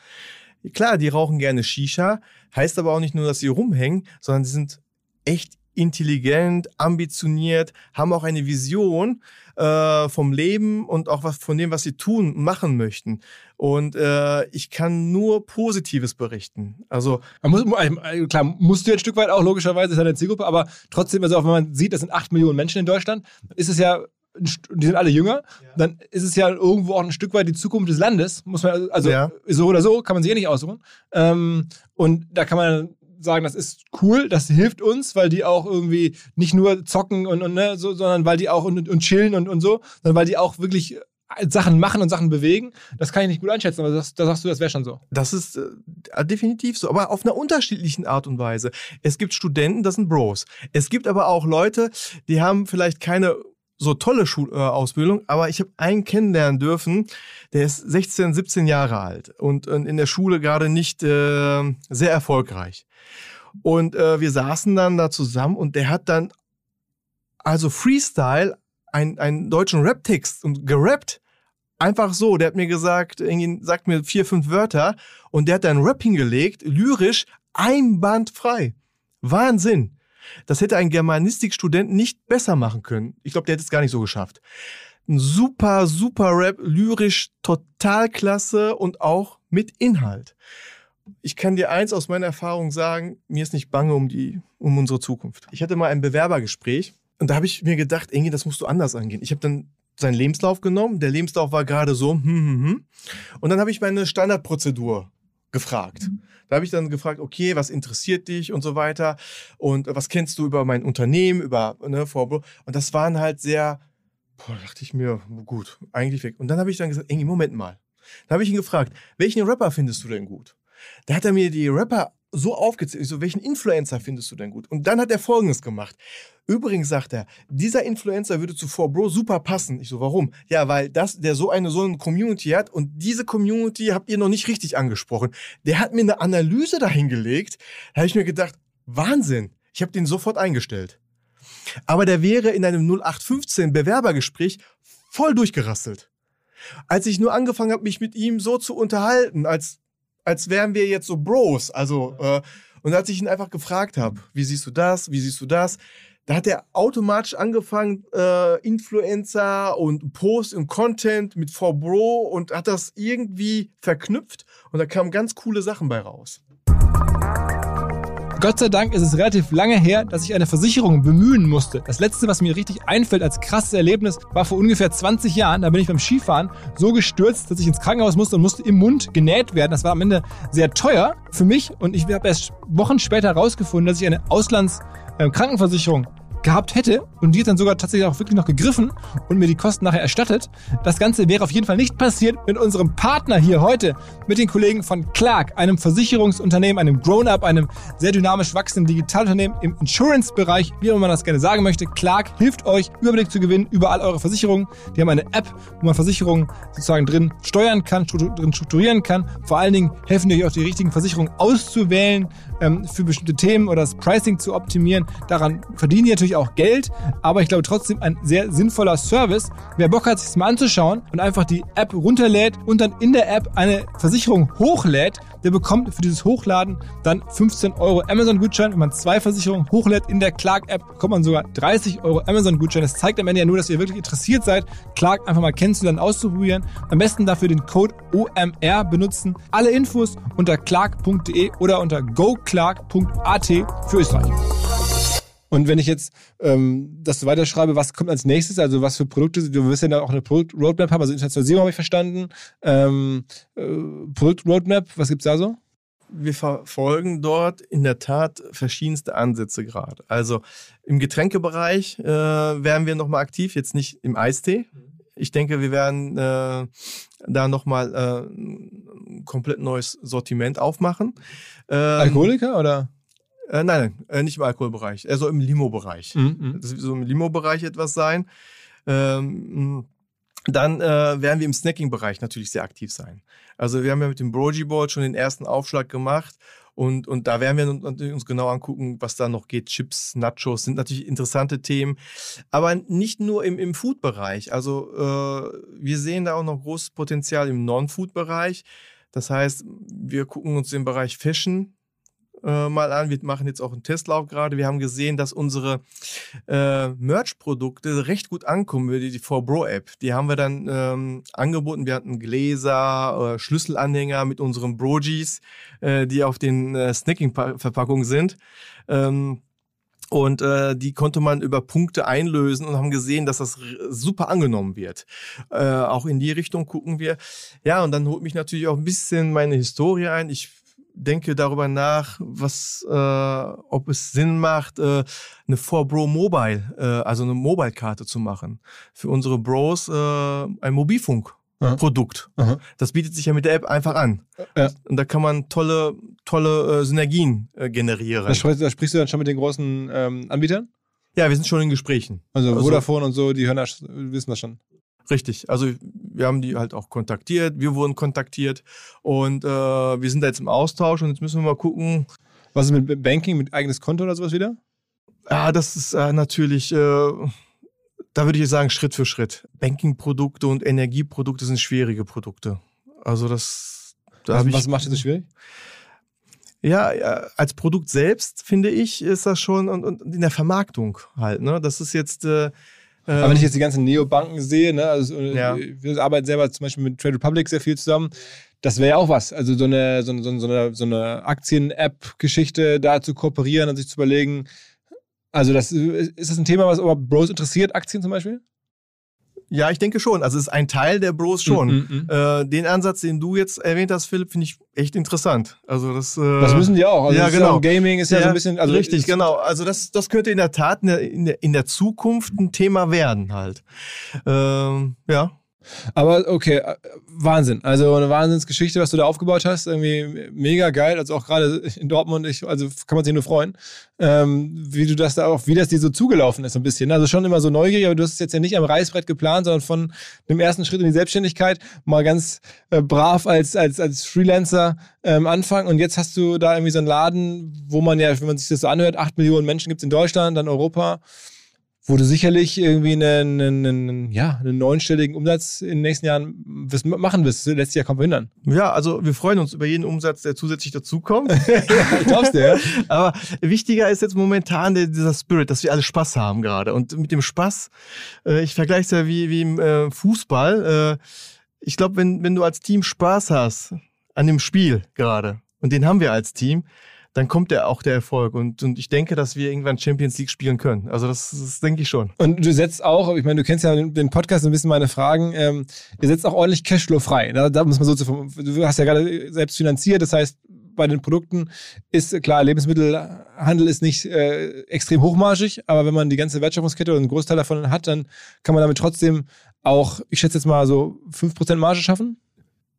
S2: Klar, die rauchen gerne Shisha, heißt aber auch nicht nur, dass sie rumhängen, sondern sie sind echt intelligent, ambitioniert, haben auch eine Vision äh, vom Leben und auch was von dem, was sie tun und machen möchten. Und äh, ich kann nur Positives berichten. Also
S1: muss, äh, klar, musst du ein Stück weit auch logischerweise, ist ja eine Zielgruppe, aber trotzdem, also auch wenn man sieht, das sind 8 Millionen Menschen in Deutschland, ist es ja, die sind alle jünger, dann ist es ja irgendwo auch ein Stück weit die Zukunft des Landes, muss man, also
S2: Ja.
S1: so oder so, kann man sich eh nicht aussuchen. Ähm, und da kann man sagen, das ist cool, das hilft uns, weil die auch irgendwie nicht nur zocken und, und ne, so, sondern weil die auch und, und chillen und, und so, sondern weil die auch wirklich Sachen machen und Sachen bewegen. Das kann ich nicht gut einschätzen, aber da sagst du, das wäre schon so.
S2: Das ist äh, definitiv so, aber auf einer unterschiedlichen Art und Weise. Es gibt Studenten, das sind Bros. Es gibt aber auch Leute, die haben vielleicht keine so tolle Schul äh, Ausbildung, aber ich habe einen kennenlernen dürfen, der ist 16, 17 Jahre alt und, und in der Schule gerade nicht äh, sehr erfolgreich. Und äh, wir saßen dann da zusammen und der hat dann also Freestyle einen, einen deutschen Rap-Text und gerappt. Einfach so, der hat mir gesagt, irgendwie sagt mir vier, fünf Wörter und der hat dann Rap hingelegt, lyrisch, einbandfrei. Wahnsinn. Das hätte ein Germanistikstudent nicht besser machen können. Ich glaube, der hätte es gar nicht so geschafft. Ein super, super Rap, lyrisch, total klasse und auch mit Inhalt. Ich kann dir eins aus meiner Erfahrung sagen, mir ist nicht bange um die, um unsere Zukunft. Ich hatte mal ein Bewerbergespräch und da habe ich mir gedacht, irgendwie, das musst du anders angehen. Ich habe dann seinen Lebenslauf genommen. Der Lebenslauf war gerade so, hm, hm, hm. Und dann habe ich meine Standardprozedur gefragt. Da habe ich dann gefragt, okay, was interessiert dich und so weiter und was kennst du über mein Unternehmen, über ne, Vorblo und das waren halt sehr, boah, dachte ich mir, gut, eigentlich weg. Und dann habe ich dann gesagt, Engi, Moment mal. Da habe ich ihn gefragt, welchen Rapper findest du denn gut? Da hat er mir die Rapper so aufgezählt, ich so, welchen Influencer findest du denn gut? Und dann hat er Folgendes gemacht. Übrigens sagt er, dieser Influencer würde zu 4Bro super passen. Ich so, warum? Ja, weil das, der so eine, so eine Community hat und diese Community habt ihr noch nicht richtig angesprochen. Der hat mir eine Analyse dahingelegt. Da habe ich mir gedacht, Wahnsinn. Ich habe den sofort eingestellt. Aber der wäre in einem 0815 Bewerbergespräch voll durchgerasselt. Als ich nur angefangen habe, mich mit ihm so zu unterhalten, als, als wären wir jetzt so Bros, also, äh, und als ich ihn einfach gefragt habe, wie siehst du das, wie siehst du das, da hat er automatisch angefangen, äh, Influencer und Post und Content mit VBro und hat das irgendwie verknüpft und da kamen ganz coole Sachen bei raus.
S1: Gott sei Dank ist es relativ lange her, dass ich eine Versicherung bemühen musste. Das letzte, was mir richtig einfällt als krasses Erlebnis, war vor ungefähr 20 Jahren. Da bin ich beim Skifahren so gestürzt, dass ich ins Krankenhaus musste und musste im Mund genäht werden. Das war am Ende sehr teuer für mich und ich habe erst Wochen später herausgefunden, dass ich eine Auslandskrankenversicherung gehabt hätte und die hat dann sogar tatsächlich auch wirklich noch gegriffen und mir die Kosten nachher erstattet. Das Ganze wäre auf jeden Fall nicht passiert mit unserem Partner hier heute, mit den Kollegen von Clark, einem Versicherungsunternehmen, einem Grown-up, einem sehr dynamisch wachsenden Digitalunternehmen im Insurance-Bereich, wie immer man das gerne sagen möchte. Clark hilft euch, Überblick zu gewinnen über all eure Versicherungen. Die haben eine App, wo man Versicherungen sozusagen drin steuern kann, drin strukturieren kann. Vor allen Dingen helfen die euch auch die richtigen Versicherungen auszuwählen für bestimmte Themen oder das Pricing zu optimieren. Daran verdienen die natürlich auch Geld, aber ich glaube trotzdem ein sehr sinnvoller Service. Wer Bock hat, sich das mal anzuschauen und einfach die App runterlädt und dann in der App eine Versicherung hochlädt, der bekommt für dieses Hochladen dann 15 Euro Amazon-Gutschein. Wenn man zwei Versicherungen hochlädt in der Clark-App, bekommt man sogar 30 Euro Amazon-Gutschein. Das zeigt am Ende ja nur, dass ihr wirklich interessiert seid, Clark einfach mal kennenzulernen, auszuprobieren. Am besten dafür den Code OMR benutzen. Alle Infos unter clark.de oder unter goclark.at für Österreich. Und wenn ich jetzt ähm, das weiterschreibe, was kommt als nächstes? Also was für Produkte? Du wirst ja da auch eine Produkt-Roadmap haben. Also Internationalisierung habe ich verstanden. Ähm, äh, Produkt-Roadmap, was gibt's da so?
S2: Wir verfolgen dort in der Tat verschiedenste Ansätze gerade. Also im Getränkebereich äh, werden wir nochmal aktiv, jetzt nicht im Eistee. Ich denke, wir werden äh, da nochmal äh, ein komplett neues Sortiment aufmachen.
S1: Ähm, Alkoholiker oder?
S2: Äh, nein, nein, äh, nicht im Alkoholbereich, also im Limo-Bereich. Mhm. Das wird so im Limo-Bereich etwas sein. Ähm, dann äh, werden wir im Snacking-Bereich natürlich sehr aktiv sein. Also wir haben ja mit dem Brogy Board schon den ersten Aufschlag gemacht und, und da werden wir natürlich uns genau angucken, was da noch geht. Chips, Nachos sind natürlich interessante Themen, aber nicht nur im, im Food-Bereich. Also äh, wir sehen da auch noch großes Potenzial im Non-Food-Bereich. Das heißt, wir gucken uns den Bereich Fashion äh, mal an. Wir machen jetzt auch einen Testlauf gerade. Wir haben gesehen, dass unsere äh, Merch-Produkte recht gut ankommen, die, die 4Bro-App. Die haben wir dann ähm, angeboten. Wir hatten Gläser, äh, Schlüsselanhänger mit unseren Brogis, äh, die auf den äh, Snacking-Verpackungen sind. Ähm, und äh, die konnte man über Punkte einlösen und haben gesehen, dass das super angenommen wird. Äh, auch in die Richtung gucken wir. Ja, und dann holt mich natürlich auch ein bisschen meine Historie ein. Ich denke darüber nach, was, äh, ob es Sinn macht, äh, eine 4Bro Mobile, äh, also eine Mobile-Karte zu machen. Für unsere Bros äh, ein Mobilfunk-Produkt. Das bietet sich ja mit der App einfach an. Ja. Und da kann man tolle, tolle äh, Synergien äh, generieren.
S1: Da sprichst, da sprichst, du dann schon mit den großen ähm, Anbietern?
S2: Ja, wir sind schon in Gesprächen.
S1: Also, also Vodafone und so, die hören das, wissen das schon.
S2: Richtig. Also wir haben die halt auch kontaktiert, wir wurden kontaktiert und äh, wir sind da jetzt im Austausch und jetzt müssen wir mal gucken.
S1: Was ist mit Banking, mit eigenes Konto oder sowas wieder?
S2: Ja, das ist äh, natürlich, äh, da würde ich sagen, Schritt für Schritt. Banking-Produkte und Energieprodukte sind schwierige Produkte. Also das.
S1: Da was, was macht das so schwierig?
S2: Ja, als Produkt selbst finde ich, ist das schon und, und in der Vermarktung halt. Ne? Das ist jetzt äh,
S1: aber wenn ich ähm, jetzt die ganzen Neobanken sehe, ne, also ja. wir arbeiten selber zum Beispiel mit Trade Republic sehr viel zusammen, das wäre ja auch was. Also so eine, so, so, so eine, so eine Aktien-App-Geschichte da zu kooperieren und sich zu überlegen, also das, ist das ein Thema, was überhaupt Bros interessiert, Aktien zum Beispiel?
S2: Ja, ich denke schon. Also es ist ein Teil der Bros schon. Mm -mm. Äh, den Ansatz, den du jetzt erwähnt hast, Philipp, finde ich echt interessant. Also das. Äh,
S1: das müssen die auch. Also
S2: ja, genau.
S1: Gaming ist ja, ja, so ein bisschen.
S2: Also richtig, genau. Also das, das könnte in der Tat in der, in der, in der Zukunft ein Thema werden halt. Ähm, ja.
S1: Aber okay, äh, Wahnsinn. Also eine Wahnsinnsgeschichte, was du da aufgebaut hast. Irgendwie mega geil. Also auch gerade in Dortmund, ich, also kann man sich nur freuen, ähm, wie du das da auch, wie das dir so zugelaufen ist, so ein bisschen. Also schon immer so neugierig, aber du hast es jetzt ja nicht am Reißbrett geplant, sondern von dem ersten Schritt in die Selbstständigkeit mal ganz äh, brav als, als, als Freelancer ähm, anfangen. Und jetzt hast du da irgendwie so einen Laden, wo man ja, wenn man sich das so anhört, acht Millionen Menschen gibt es in Deutschland, dann Europa wo du sicherlich irgendwie einen, einen, ja, einen neunstelligen Umsatz in den nächsten Jahren machen wirst. Letztes Jahr kaum verhindern.
S2: Ja, also wir freuen uns über jeden Umsatz, der zusätzlich dazukommt. (laughs)
S1: ja, ich glaub's dir, ja. (laughs)
S2: Aber wichtiger ist jetzt momentan dieser Spirit, dass wir alle Spaß haben gerade. Und mit dem Spaß, äh, ich vergleiche es ja wie, wie im äh, Fußball. Äh, ich glaube, wenn, wenn du als Team Spaß hast an dem Spiel gerade, und den haben wir als Team, dann kommt ja auch der Erfolg. Und, und ich denke, dass wir irgendwann Champions League spielen können. Also das, das denke ich schon.
S1: Und du setzt auch, ich meine, du kennst ja den Podcast ein bisschen meine Fragen, ähm, ihr setzt auch ordentlich Cashflow frei. Da, da muss man so zu, du hast ja gerade selbst finanziert, das heißt, bei den Produkten ist klar, Lebensmittelhandel ist nicht äh, extrem hochmargig, aber wenn man die ganze Wertschöpfungskette oder einen Großteil davon hat, dann kann man damit trotzdem auch, ich schätze jetzt mal so 5% Marge schaffen.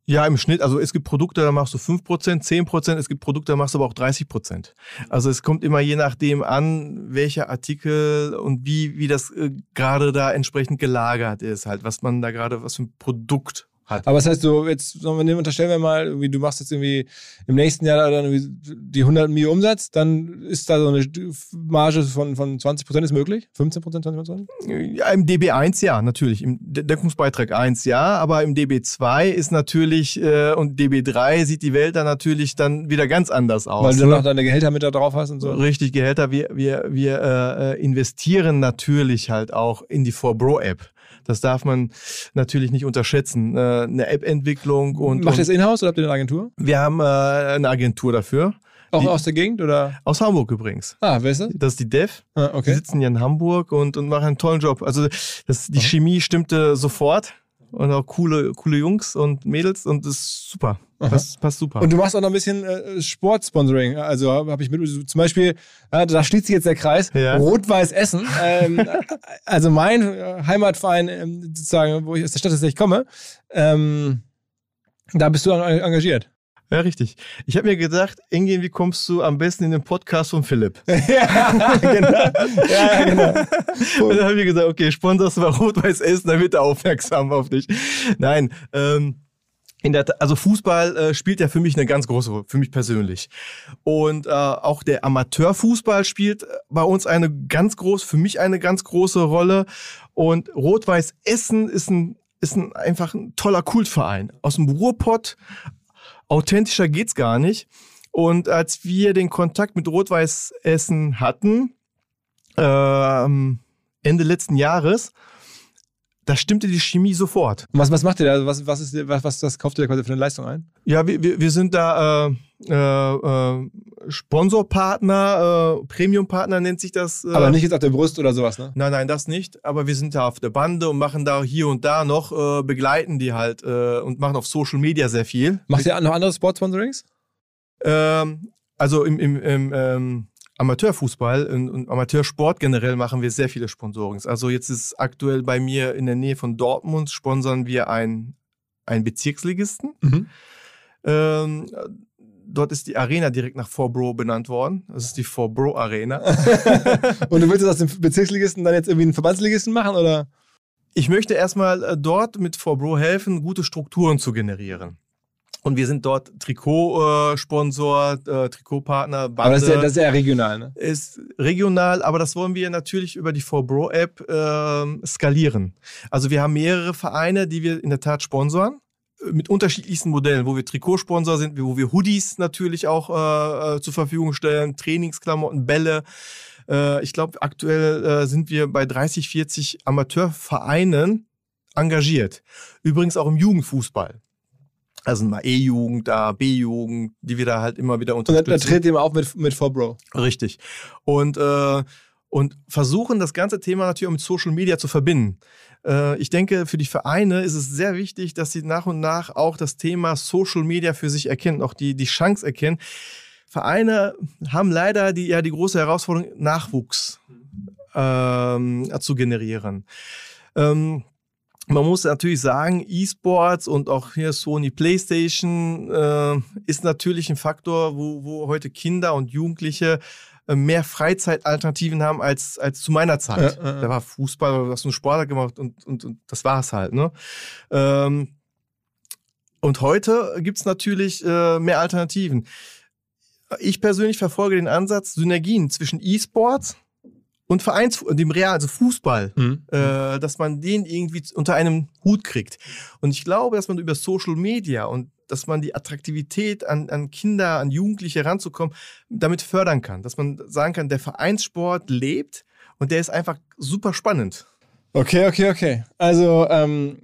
S2: Ja, im Schnitt. Also es gibt Produkte, da machst du 5%, 10%, es gibt Produkte, da machst du aber auch 30%. Also es kommt immer je nachdem an, welcher Artikel und wie, wie das äh, gerade da entsprechend gelagert ist, halt, was man da gerade, was für ein Produkt hat.
S1: Aber das heißt, so jetzt sollen wir unterstellen wir mal, irgendwie, du machst jetzt irgendwie im nächsten Jahr dann die 100 Mio Umsatz, dann ist da so eine Marge von, von 20 Prozent ist möglich? 15 Prozent, 20 Prozent?
S2: Ja, im DB1 ja, natürlich. Im De- Deckungsbeitrag 1 ja, aber im DB2 ist natürlich äh, und DB3 sieht die Welt dann natürlich dann wieder ganz anders aus.
S1: Weil du dann
S2: ne?
S1: noch deine Gehälter mit da drauf hast und so.
S2: Richtig, Gehälter. Wir, wir, wir äh, äh, investieren natürlich halt auch in die 4Bro-App. Das darf man natürlich nicht unterschätzen. Äh, eine App-Entwicklung und,
S1: Macht ihr das in-house oder habt ihr eine Agentur?
S2: wir haben äh, eine Agentur dafür.
S1: Auch
S2: Die-
S1: aus der Gegend oder?
S2: Aus Hamburg übrigens.
S1: Ah, wer ist das?
S2: Das ist die Dev.
S1: Ah,
S2: Die
S1: okay.
S2: sitzen hier in Hamburg und, und machen einen tollen Job. Also das, die Chemie stimmte sofort. Und auch coole, coole Jungs und Mädels und das ist super. Passt, passt super.
S1: Und du machst auch noch ein bisschen äh, Sportsponsoring. Also habe ich mit, zum Beispiel, äh, da schließt sich jetzt der Kreis,
S2: Ja.
S1: Rot-Weiß Essen. Ähm, (laughs) also mein äh, Heimatverein, ähm, sozusagen, wo ich aus der Stadt tatsächlich komme, ähm, da bist du en- engagiert.
S2: ja, richtig. Ich habe mir gedacht, Engin, wie kommst du am besten in den Podcast von Philipp? (laughs)
S1: ja, genau. Ja, genau. (laughs)
S2: Und dann habe ich gesagt, okay, sponsorst du mal Rot-Weiß Essen, dann wird er aufmerksam auf dich. Nein, ähm, in der, also Fußball äh, spielt ja für mich eine ganz große Rolle, für mich persönlich. Und äh, auch der Amateurfußball spielt äh, bei uns eine ganz groß, für mich eine ganz große Rolle. Und Rot-Weiß Essen ist ein, ist ein einfach ein toller Kultverein. Aus dem Ruhrpott, authentischer geht's gar nicht. Und als wir den Kontakt mit Rot-Weiß Essen hatten, ähm, Ende letzten Jahres, da stimmte die Chemie sofort.
S1: Und was, was macht ihr da? Also Was, was, ist, was, was das kauft ihr da quasi für eine Leistung ein?
S2: Ja, wir, wir, wir sind da äh, äh, äh, Sponsorpartner, äh, Premiumpartner nennt sich das. Äh,
S1: Aber nicht jetzt auf der Brust oder sowas, ne?
S2: Nein, nein, das nicht. Aber wir sind da auf der Bande und machen da hier und da noch, äh, begleiten die halt äh, und machen auf Social Media sehr viel.
S1: Macht ihr noch andere Sportsponsorings?
S2: Ähm, also im, im, im ähm, Amateurfußball und, Amateursport generell machen wir sehr viele Sponsorings. Also jetzt ist aktuell bei mir in der Nähe von Dortmund sponsern wir einen, einen Bezirksligisten.
S1: Mhm.
S2: Ähm, dort ist die Arena direkt nach 4Bro benannt worden. Das ist die 4Bro Arena. (laughs)
S1: Und du willst aus dem Bezirksligisten dann jetzt irgendwie einen Verbandsligisten machen, oder?
S2: Ich möchte erstmal äh, dort mit 4Bro helfen, gute Strukturen zu generieren. Und wir sind dort Trikotsponsor, äh, Trikotpartner, Bande.
S1: Aber das ist, ja, das ist ja regional, ne?
S2: ist regional, aber das wollen wir natürlich über die 4Bro-App ähm, skalieren. Also wir haben mehrere Vereine, die wir in der Tat sponsoren äh, mit unterschiedlichsten Modellen, wo wir Trikotsponsor sind, wo wir Hoodies natürlich auch äh, äh, zur Verfügung stellen, Trainingsklamotten, Bälle. Äh, ich glaube, aktuell äh, sind wir bei 30, 40 Amateurvereinen engagiert. Übrigens auch im Jugendfußball. Also mal E-Jugend, da B-Jugend, die wir da halt immer wieder
S1: Und
S2: unterstützen.
S1: dann tritt ihr mal auf mit, mit 4Bro.
S2: Richtig. Und, äh, und versuchen das ganze Thema natürlich auch mit Social Media zu verbinden. Äh, ich denke, für die Vereine ist es sehr wichtig, dass sie nach und nach auch das Thema Social Media für sich erkennen, auch die, die Chance erkennen. Vereine haben leider die, ja, die große Herausforderung, Nachwuchs ähm, zu generieren. Ähm, man muss natürlich sagen, E-Sports und auch hier Sony PlayStation äh, ist natürlich ein Faktor, wo, wo heute Kinder und Jugendliche äh, mehr Freizeitalternativen haben als, als zu meiner Zeit.
S1: Ja, ja.
S2: Da war Fußball, du hast einen Sportler gemacht und, und, und das war's halt. Ne? Ähm, und heute gibt's natürlich äh, mehr Alternativen. Ich persönlich verfolge den Ansatz, Synergien zwischen E-Sports und Vereins, dem Real, also Fußball
S1: Mhm.
S2: äh, dass man den irgendwie unter einem Hut kriegt. Und ich glaube, dass man über Social Media und dass man die Attraktivität an, an Kinder, an Jugendliche ranzukommen, damit fördern kann. Dass man sagen kann, der Vereinssport lebt und der ist einfach super spannend.
S1: Okay, okay, okay. Also, ähm,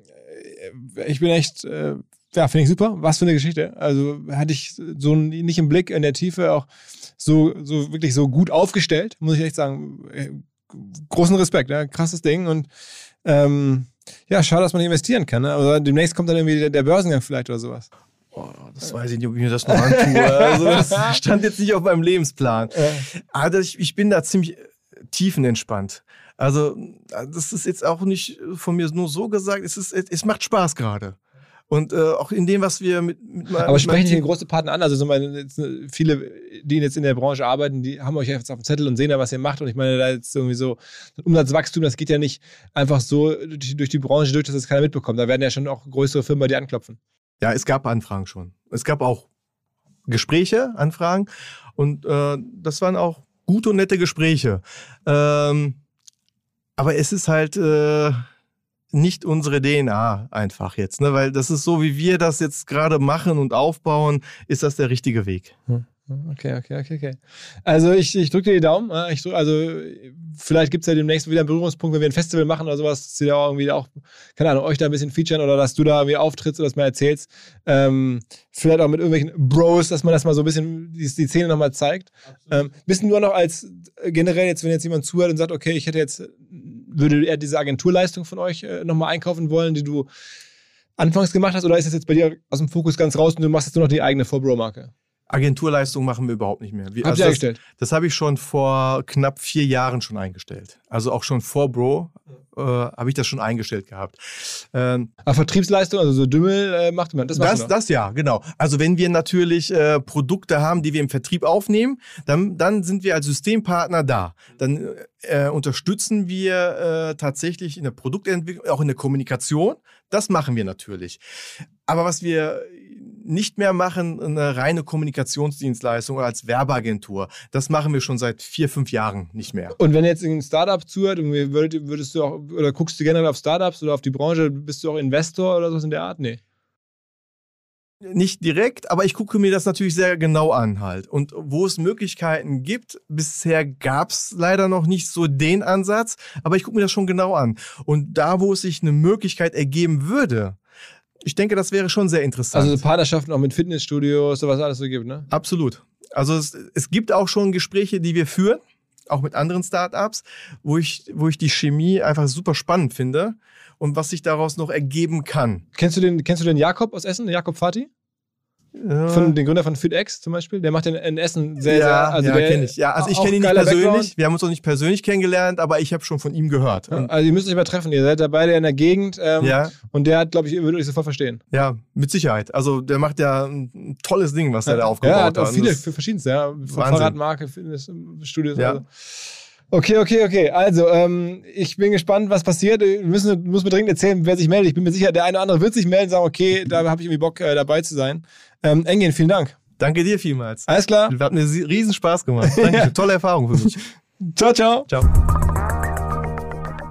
S1: ich bin echt, äh, ja, finde ich super. Was für eine Geschichte. Also, hatte ich so nicht im Blick in der Tiefe auch so, so wirklich so gut aufgestellt, muss ich echt sagen. Äh, Großen Respekt, ja, krasses Ding und ähm, ja, schade, dass man nicht investieren kann. Ne? Aber demnächst kommt dann irgendwie der, der Börsengang vielleicht oder sowas.
S2: Oh, das weiß ich nicht, ob ich mir das noch antue. Also das (laughs) stand jetzt nicht auf meinem Lebensplan. Also ich, ich bin da ziemlich tiefenentspannt. Also das ist jetzt auch nicht von mir nur so gesagt. Es, ist, es macht Spaß gerade. Und äh, auch in dem, was wir mit, mit
S1: Aber sprechen Sie den großen Partner an? Also so meine, jetzt, äh, viele, die jetzt in der Branche arbeiten, die haben euch jetzt auf dem Zettel und sehen ja, was ihr macht. Und ich meine, da ist irgendwie so Umsatzwachstum, das geht ja nicht einfach so durch, durch die Branche durch, dass das keiner mitbekommt. Da werden ja schon auch größere Firmen dir anklopfen.
S2: Ja, es gab Anfragen schon. Es gab auch Gespräche, Anfragen. Und äh, das waren auch gute und nette Gespräche. Ähm, aber es ist halt äh, nicht unsere DNA einfach jetzt, ne? weil das ist so, wie wir das jetzt gerade machen und aufbauen, ist das der richtige Weg.
S1: Hm. Okay, okay, okay, okay. Also ich, ich drücke dir die Daumen. Ich drück, also vielleicht gibt es ja demnächst wieder einen Berührungspunkt, wenn wir ein Festival machen oder sowas, dass wir da irgendwie auch, keine Ahnung, euch da ein bisschen featuren oder dass du da irgendwie auftrittst oder das mal erzählst. Ähm, vielleicht auch mit irgendwelchen Bros, dass man das mal so ein bisschen die, die Szene nochmal zeigt. Ähm, bist du nur noch als generell jetzt, wenn jetzt jemand zuhört und sagt, okay, ich hätte jetzt, würde er diese Agenturleistung von euch äh, nochmal einkaufen wollen, die du anfangs gemacht hast, oder ist das jetzt bei dir aus dem Fokus ganz raus und du machst jetzt nur noch die eigene For-Bro-Marke?
S2: Agenturleistung machen wir überhaupt nicht mehr.
S1: Wir, also das,
S2: das, das habe ich schon vor knapp vier Jahren schon eingestellt. Also auch schon vor Bro äh, habe ich das schon eingestellt gehabt.
S1: Ähm, Aber Vertriebsleistung, also so Dümmel äh, macht man.
S2: Das, das, das ja, genau. Also wenn wir natürlich äh, Produkte haben, die wir im Vertrieb aufnehmen, dann, dann sind wir als Systempartner da. Dann äh, unterstützen wir äh, tatsächlich in der Produktentwicklung, auch in der Kommunikation. Das machen wir natürlich. Aber was wir nicht mehr machen, eine reine Kommunikationsdienstleistung oder als Werbeagentur. Das machen wir schon seit vier, fünf Jahren nicht mehr.
S1: Und wenn jetzt ein Startup zuhört, würdest du auch, oder guckst du generell auf Startups oder auf die Branche, bist du auch Investor oder sowas in der Art? Nee
S2: nicht direkt, aber ich gucke mir das natürlich sehr genau an halt. Und wo es Möglichkeiten gibt, bisher gab es leider noch nicht so den Ansatz, aber ich gucke mir das schon genau an. Und da, wo es sich eine Möglichkeit ergeben würde, ich denke, das wäre schon sehr interessant.
S1: Also Partnerschaften auch mit Fitnessstudios, sowas alles so gibt, ne?
S2: Absolut. Also es, es gibt auch schon Gespräche, die wir führen, auch mit anderen Startups, wo ich, wo ich die Chemie einfach super spannend finde und was sich daraus noch ergeben kann.
S1: Kennst du den, kennst du den Jakob aus Essen, Jakob Fatih? Ja. Von den Gründer von FitX zum Beispiel, der macht in Essen sehr,
S2: ja,
S1: sehr.
S2: Also ja, kenne ich. Ja, also ich kenne ihn nicht persönlich. Background. Wir haben uns noch nicht persönlich kennengelernt, aber ich habe schon von ihm gehört.
S1: Ja, also ihr müsst euch mal treffen. Ihr seid da beide in der Gegend. Ähm, ja. Und der hat, glaube ich, würde euch sofort verstehen.
S2: Ja, mit Sicherheit. Also der macht ja ein tolles Ding, was er da aufgebaut hat. Ja,
S1: hat auch viele für verschiedenste. Ja, Fahrradmarke, Fitnessstudios. Ja. Also. Okay, okay, okay. Also, ähm, ich bin gespannt, was passiert. Wir müssen, muss mir dringend erzählen, wer sich meldet. Ich bin mir sicher, der eine oder andere wird sich melden und sagen, okay, da habe ich irgendwie Bock, äh, dabei zu sein. Ähm, Engin, vielen Dank.
S2: Danke dir vielmals.
S1: Alles klar.
S2: Hat mir riesen Spaß gemacht. Danke. (laughs) ja. Tolle Erfahrung für mich.
S1: ciao, ciao.
S2: Ciao.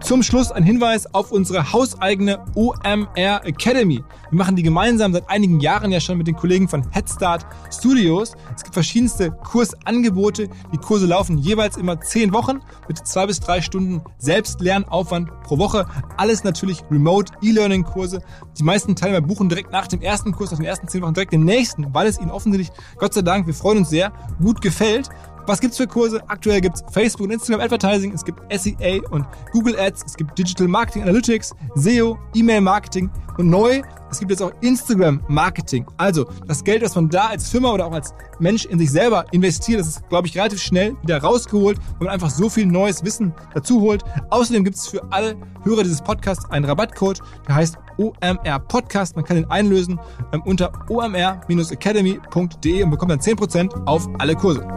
S1: Zum Schluss ein Hinweis auf unsere hauseigene OMR Academy. Wir machen die gemeinsam seit einigen Jahren ja schon mit den Kollegen von Headstart Studios. Es gibt verschiedenste Kursangebote. Die Kurse laufen jeweils immer zehn Wochen mit zwei bis drei Stunden Selbstlernaufwand pro Woche. Alles natürlich Remote E-Learning-Kurse. Die meisten Teilnehmer buchen direkt nach dem ersten Kurs, nach den ersten zehn Wochen direkt den nächsten, weil es ihnen offensichtlich, Gott sei Dank, wir freuen uns sehr, gut gefällt. Was gibt's für Kurse? Aktuell gibt's Facebook und Instagram Advertising, es gibt SEA und Google Ads, es gibt Digital Marketing Analytics, SEO, E-Mail Marketing und neu, es gibt jetzt auch Instagram Marketing. Also, das Geld, was man da als Firma oder auch als Mensch in sich selber investiert, das ist, glaube ich, relativ schnell wieder rausgeholt, weil man einfach so viel neues Wissen dazu holt. Außerdem gibt es für alle Hörer dieses Podcasts einen Rabattcode, der heißt OMR Podcast. Man kann den einlösen ähm, unter omr-academy.de und bekommt dann 10% auf alle Kurse.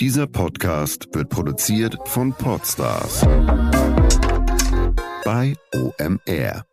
S3: Dieser Podcast wird produziert von Podstars bei OMR.